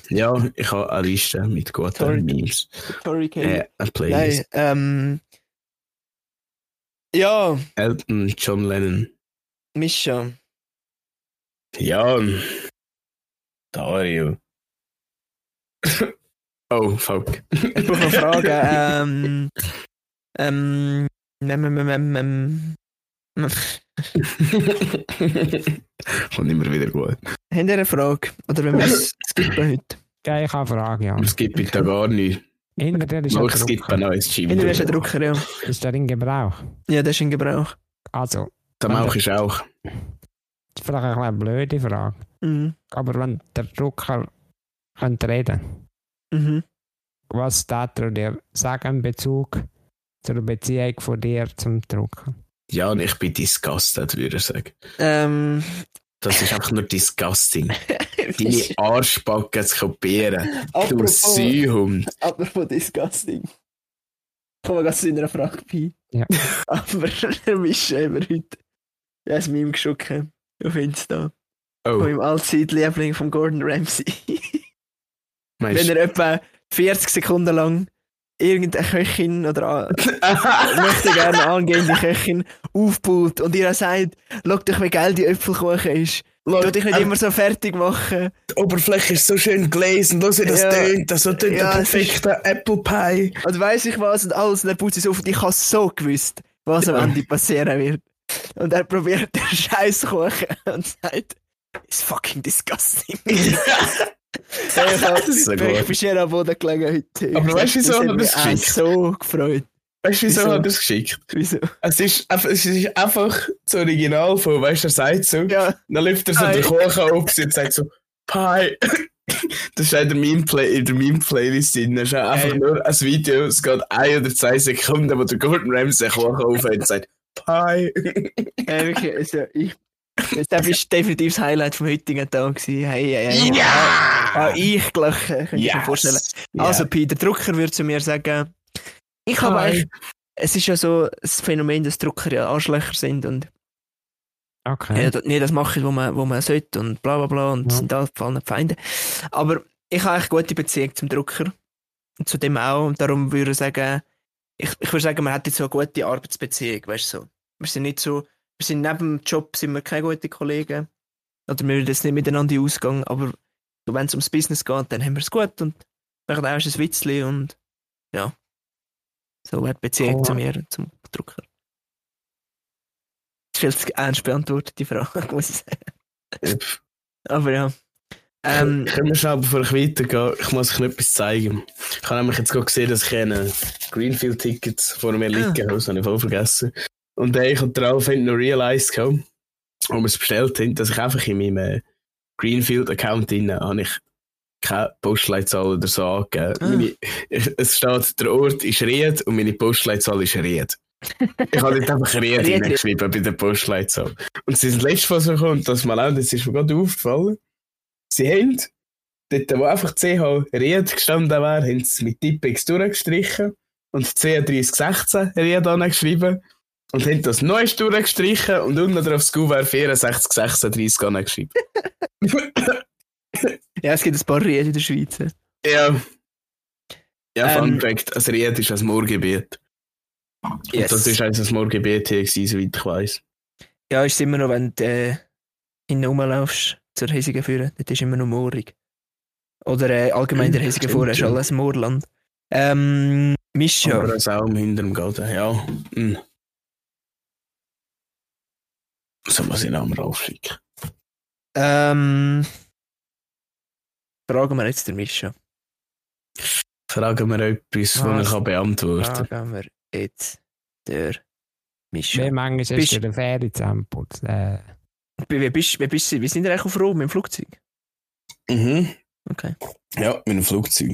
ja, ich habe eine Liste mit guten. Memes. Sorry. Äh, eine Playlist. Nein, ähm. Ja, Elton John Lennon. Mischa. Jan. Dario. oh, fuck. Ich brauche noch Fragen. ähm. Ähm. Ähm. Ähm. Ähm. Ähm. Kommt immer wieder gut. Habt ihr eine Frage? Oder wenn wir es skippen heute? Ja, ich habe eine Frage, ja. Es gibt bitte gar nichts. Hinter dir ist es gibt Drucker. ein neues Chip. Hinter ist ein Drucker, ja. Ist der in Gebrauch? Ja, der ist in Gebrauch. Also, Der Mauch ist auch. das ist vielleicht ein eine blöde Frage. Mhm. Aber wenn der Drucker könnte reden, Mhm. was darf er dir sagen in Bezug zur Beziehung von dir zum Drucker? Ja, und ich bin disgusted, würde ich sagen. Ähm. Das ist einfach nur disgusting. Deine Arschbacken zu kopieren. Du Sühhund. apropos disgusting. Kommen wir ganz zu einer Frage bei. Ja. Aber der Mischa wir heute. Ja, es Meme geschickt auf Insta. Von Oh, meinem Allzeitliebling von Gordon Ramsay. Wenn er etwa 40 Sekunden lang irgendeine Köchin oder möchte gerne angehende Köchin aufbaut und ihr sagt, schau doch, wie geil die Äpfelkuchen ist. Tu dich nicht Ähm, immer so fertig machen. Die Oberfläche ist so schön gelesen. Los, wie das Ja. tönt. Das so tönt Ja, der perfekte Apple Pie. Und weiss ich was und alles. Und er putzt es auf und ich habe so gewusst, was am Ja. Ende passieren wird. Und er probiert den Scheiß Kuchen und sagt, it's fucking disgusting. Ich Das ist so ich bin schon am Boden gelegen heute. Aber Ich weißt du, wieso hat er das geschickt? so gefreut. Weißt du, wieso Wieso? hat er das geschickt? Wieso? Es ist, einfach- es ist einfach das Original von, weißt du, er sagt so. Ja, Dann läuft er so Pie. den Kuchen auf und sagt so, Pie. Das ist auch in der Meme-Playlist drin. Das ist einfach Geil. nur ein Video, es geht ein oder zwei Sekunden, wo der Gordon Ramsay Kuchen aufhört und sagt, Pie. ja wirklich, also ich, das war definitiv das Highlight vom heutigen Tag. gewesen. Hey, hey, hey. Ja! Ah, ich gleich, äh, kann ich mir vorstellen. Also, Pi, der Drucker würde zu mir sagen, ich habe eigentlich, es ist ja so das Phänomen, dass Drucker ja Arschlöcher sind und Okay. ja, nie das machen, wo man, wo man sollte und bla bla bla und Ja. sind alle gefallene Feinde. Aber ich habe eigentlich gute Beziehung zum Drucker und zu dem auch und darum würde ich sagen, ich, ich würde sagen, man hat jetzt so eine gute Arbeitsbeziehung, weißt du so. Wir sind nicht so, wir sind neben dem Job sind wir keine guten Kollegen, Oder wir würden jetzt nicht miteinander Ausgang, aber so, wenn es ums Business geht, dann haben wir es gut und machen auch ein Witzli und ja. So die Beziehung Oh. zu mir und zum Drucker. Das ist viel zu ernst beantwortet, die Frage, muss ich sagen. Aber ja. Ähm, Können wir schnell, bevor ich weitergehe, ich muss euch etwas zeigen. Ich habe nämlich jetzt gerade gesehen, dass ich eine Greenfield-Tickets vor mir liegen habe, das habe ich voll vergessen. Und äh, ich haben noch realized, als wir es bestellt haben, dass ich einfach in meinem äh, Greenfield-Account drin habe ich keine Postleitzahl oder so angegeben. Ah. Meine, es steht, der Ort ist Ried und meine Postleitzahl ist Ried. Ich habe nicht einfach Ried Ried, hineingeschrieben bei der Postleitzahl. Und sie sind letztes Mal so gekommen, dass mal auch, das ist mir gerade aufgefallen, sie haben dort, wo einfach CH Ried gestanden wäre, haben sie mit Tippex durchgestrichen und 3216 Ried angeschrieben und haben das Neues durchgestrichen und unten drauf das Kuvert 6436 angeschrieben. ja, es gibt ein paar Rieden in der Schweiz. ja. Ja, Fun Ähm, Fact, ein Ried ist ein Moorgebiet. Yes. Und das ist also ein Moorgebiet hier gewesen, soweit ich weiss. Ja, ist immer noch, wenn du äh, hinten rumlaufst zur Hesigen führen, dort ist immer noch moorig. Oder äh, allgemein der Hesigen vor, ist alles Moorland. Ähm, Mischa, Aber ein Saum hinterm Garten, ja. Mm. So muss ich Namen raufschicken. ähm, fragen wir jetzt den Mischa. Fragen wir etwas, das Was? ich kann beantworten Fragen wir jetzt der Mischa. Wie manchmal hast Bist- du den Fähre zusammengeputzt? Äh, Wie, bist, wie, bist, wie sind ihr eigentlich auf Rom im Flugzeug? Mhm. Okay. Ja, mit einem Flugzeug.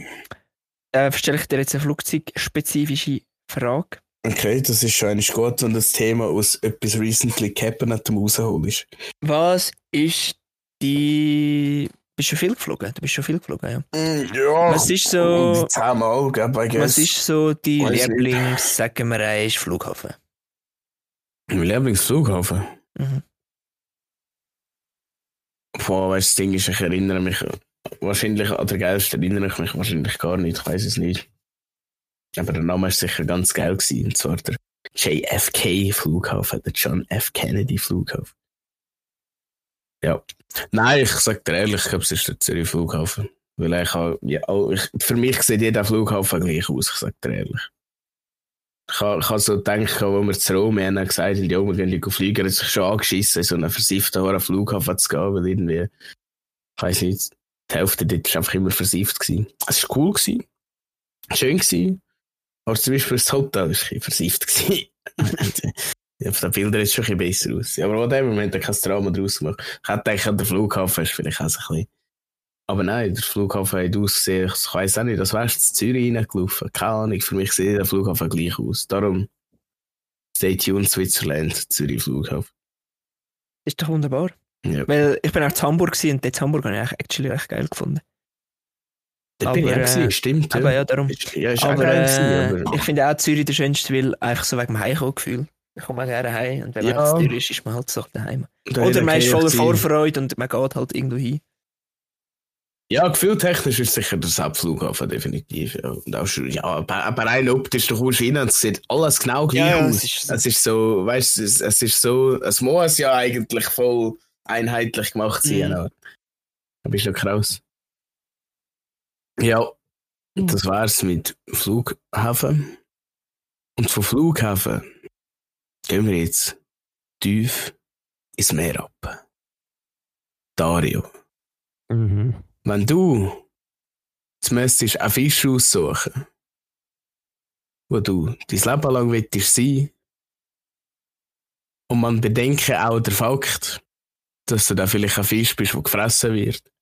Äh, stelle ich dir jetzt eine flugzeugspezifische Frage. Okay, das ist schon eigentlich gut, wenn das Thema aus etwas recently happened rausholst. Was ist die. Bist du viel geflogen? Du bist schon viel geflogen, ja. Ja, Was ist so- Zehnmal, guess. Was ist so die. Lieblings, sagen wir einmal, Flughafen? Mein Lieblingsflughafen? Mhm. Boah, weißt du, das Ding ist, ich erinnere mich, wahrscheinlich an der geilsten erinnere ich mich wahrscheinlich gar nicht, ich weiß es nicht. Aber der Name war sicher ganz geil gewesen, und zwar der JFK Flughafen, der John F. Kennedy Flughafen. Ja. Nein, ich sag dir ehrlich, ich glaube, es ist der Zürich Flughafen. Weil ich, habe- ja, auch- ich, für mich sieht jeder Flughafen gleich aus, ich sag dir ehrlich. Ich habe, so gedacht, wo wir zu Rom haben, haben gesagt, ja, wir gehen fliegen, hat sich schon angeschissen, so einen versifften hohen Flughafen zu gehen, weil irgendwie, ich weiss nicht, die Hälfte dort war einfach immer versifft. Es war cool, gewesen, schön gewesen, aber zum Beispiel das Hotel war ein. Gewesen. ja, auf den Bildern ist es schon ein bisschen besser aus. Aber whatever, wir haben da kein Drama draus gemacht. Ich hätte gedacht, der Flughafen ist vielleicht auch so ein bisschen aber nein, der Flughafen hat ausgesehen, ich weiss auch nicht, das wärst du in Zürich reingelaufen. Keine Ahnung, für mich sieht der Flughafen gleich aus. Darum, stay tuned, Switzerland, Zürich Flughafen. Ist doch wunderbar. Ja. Weil ich bin auch zu Hamburg und dort in Hamburg habe ich eigentlich actually recht geil gefunden. Da bin ich auch gewesen, äh, stimmt. Aber ja, darum. Ist- Ja, ist auch Aber, äh, gewesen, aber ich finde auch Zürich der schönste, weil einfach so wegen dem Heimkommen-Gefühl. Ich komme auch gerne heim und wenn man Ja. in Zürich ist, ist man halt so daheim. da Oder man ist er voller gewesen. Vorfreude und man geht halt irgendwo hin. Ja, gefühltechnisch ist sicher der Hauptflughafen definitiv. Ja, und auch schon, ja aber, rein optisch, du kommst rein und es sieht alles genau gleich Ja, ja, aus. es ist so. es ist so, weißt du, es, es ist so, es muss ja eigentlich voll einheitlich gemacht sein. Mhm. Aber ist noch krass. Ja, das war's mit Flughafen. Und von Flughafen gehen wir jetzt tief ins Meer ab. Dario. mhm. Wenn du jetzt müsstest einen Fisch aussuchen, wo du dein Leben lang willst sein und man bedenke auch der Fakt, dass du dann vielleicht ein Fisch bist, der gefressen wird,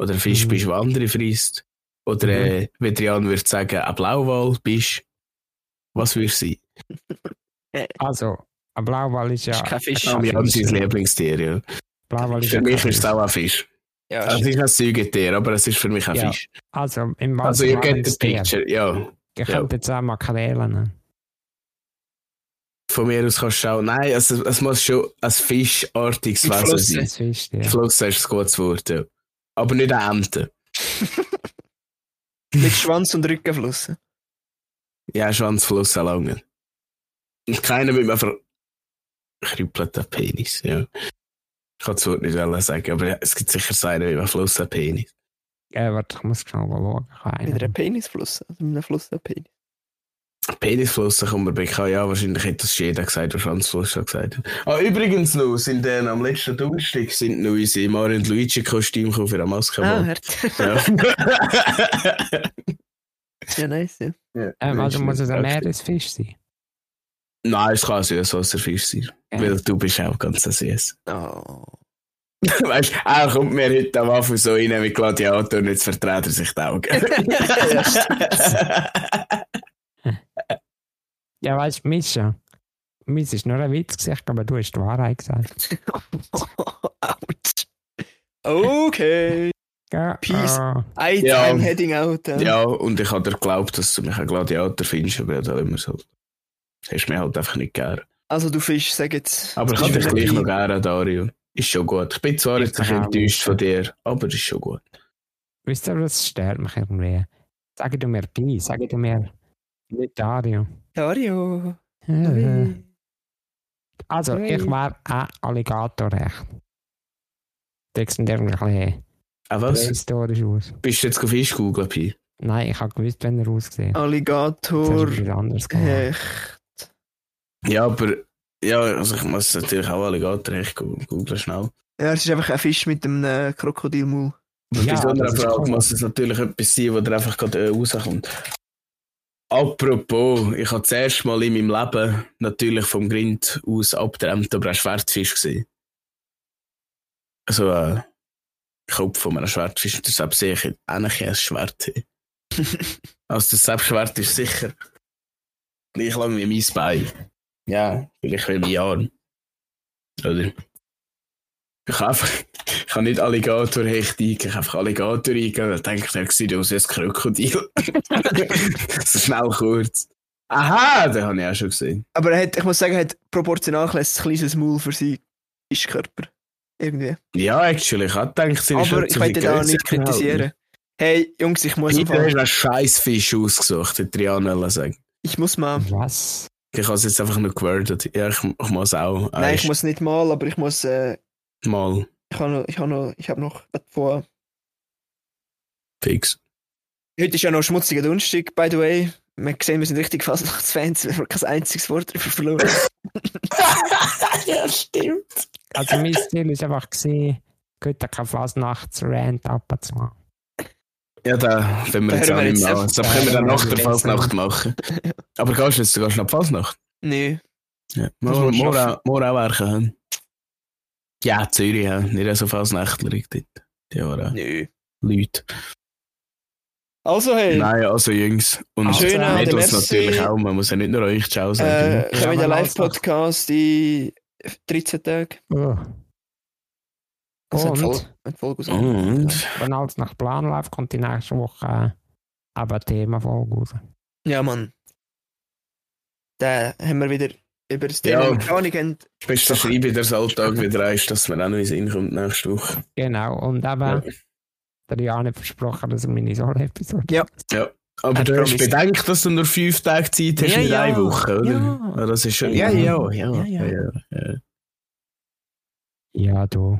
oder ein Fisch Mhm. bist, der andere frisst, oder Mhm. äh, wie Adrian würde sagen, ein Blauwal bist, was würdest du sein? Also, ein Blauwal ist ja. ist kein Fisch. Ah, Jan sein Lieblingstier, ja. Blauwal ist Für ja mich ist es Fisch. auch ein Fisch. Ja, Also, es ist ein Säugetier, aber es ist für mich ein Ja. Fisch. Also, im Also, Wasser ihr get the Tier. picture, ja. Ich Ja. könnte jetzt auch Makrelen. Von mir aus kannst du schauen. Nein, also, es muss schon ein fischartiges Ein Wesen Fluss. sein. Das Fischtier. Fluss ist ein gutes Wort, ja. Aber nicht eine Ente. mit Schwanz und Rückenfluss. Ja, Schwanzfluss lange. Und keiner mit einem verkrüppelten Penis, ja. Ich kann das Wort nicht sagen, aber es gibt sicher Seiten wie ein Fluss ein Penis. Ja, warte, ich muss schnell mal schauen. Mit einen. einem Penisfluss. Also mit einem Fluss ein Penis. Penisflossen kommt mir bekannt. Ja, wahrscheinlich hätte das jeder gesagt, der Schwanzfloss schon gesagt hat. Ah, übrigens noch, sind dann am letzten Donnerstag sind noch unsere Mario und Luigi Kostüme für eine Maske. Ah, hört. ja. ja, nice, ja. ja. Ähm, also muss es ein Meer. Meeresfisch sein. Nein, es kann Süßwasserfisch sein. Ja. Weil du bist auch ganz süß. Oh. weißt du, er kommt mir heute am Anfang so rein wie Gladiator und jetzt vertreibt er sich die Augen. Ja, weißt du, Mischa, Miss ist nur ein Witz gesagt, aber du hast die Wahrheit gesagt. Autsch. Okay. Ja, Peace. äh, I, Ja. I'm heading out. Ja. ja, und ich habe dir geglaubt, dass du mich ein Gladiator findest, aber da immer so. Das hast du mir halt einfach nicht gern. Also du Fisch, sag jetzt. Aber ich habe dich gleich noch gerne, Dario. Ist schon gut. Ich bin zwar Ich jetzt ein bisschen auch. enttäuscht von dir, aber ist schon gut. wisst ihr, was stört mich irgendwie? Sag du mir Pi, sag du mir nicht Dario. Dario. Äh. Also, Hey. ich war ein Alligator recht. Das sieht irgendwie ein bisschen Ah, was? prähistorisch aus. Bist du jetzt auf Fisch googeln, Pi? Nein, ich habe gewusst, wenn er aussieht. Das Alligator. Hecht. Ja, aber ja, also ich muss natürlich auch Alligator echt gu- googeln schnell. Ja, es ist einfach ein Fisch mit einem äh, Krokodilmaul. Und Ja, bei so einer das ist Frage muss es natürlich etwas sein, wo dir einfach gerade äh, rauskommt. Apropos, ich habe das erste Mal in meinem Leben natürlich vom Grind aus abgetrennt, aber ein Schwertfisch gesehen. Also ein Kopf von einem Schwertfisch. Deshalb sehe ich eigentlich ein Schwert. also das Selbstschwert ist sicher gleich lang wie mein Bein. Ja, vielleicht wie mein Arm. Oder? Ich habe einfach, ich kann nicht Alligator hecht ich habe einfach Alligator eingeben, dann denke ich, der sieht aus wie ein Krokodil. so schnell kurz. Aha, den habe ich auch schon gesehen. Aber er hat, ich muss sagen, er hat proportional ein kleines Maul für seinen Fischkörper. Irgendwie. Ja, actually, ich habe gedacht, sie ist Aber ich viel da grösser nicht kritisieren. Hey, Jungs, ich muss, Peter mal, hast einen scheiß Fisch ausgesucht, hätte Triana sagen. ich muss mal. Was? Ich habe es jetzt einfach nur gewordet. Ja, ich, ich muss auch. Nein, ich muss nicht mal, aber ich muss. Äh, Mal ich habe noch, ich habe noch, ich habe noch was vor. fix. Heute ist ja noch schmutziger Donnerstag, by the way. Wir sehen, wir sind richtig Fastnachtsfans, wir haben kein einziges Wort darüber verloren. ja, stimmt. Also, mein Ziel ist einfach gesehen, heute keine Fasnachtsrand abzumachen. Ja, da können wir Da jetzt auch wir nicht mehr an. Das können wir dann Da nach der Fasnacht machen. Aber gehst du jetzt sogar noch die Fasnacht? Nö. Ja. Morgen auch werken. Ja, Zürich, ja. nicht so Fasnächtler dort. Die auch Nö. Leute. Also, hey. Nein, also Jungs. Und Schön, äh, Mädels natürlich auch. Man muss ja nicht nur euch Ciao sagen. Äh, Ja, kommen den Live-Podcast in 13 Tagen. Oh. Also Und? eine Folge- Folge aus- Und Wenn alles nach Plan läuft, kommt die nächste Woche äh, aber ein Thema-Folge raus. Ja, Mann. Da haben wir wieder über das Ja. Thema Mechanik haben. beste Schreibe der Alltag wieder eins, dass man auch noch in Sinn kommt nächste Woche. Genau, und eben, Ja. der Jan hat versprochen, dass er meine Solo-Episode Ja. Aber Hat du hast bedenkt, dass du nur fünf Tage Zeit hast Ja, in ja. einer Woche, oder? Ja. Ja, das ist schon. Ja, ja, ja. ja. Ja, ja. ja. Ja, du.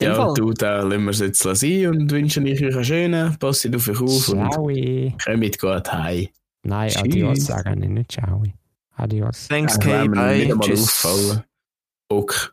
Ja, du, da lassen wir es jetzt sein und wünschen euch einen schönen, passt auf euch auf und Ciao. kommt gut heim. Nein, Tschüss. adios sagen, nicht ciao. Adios. Thanks, nicht Bye. Tschüss. Okay.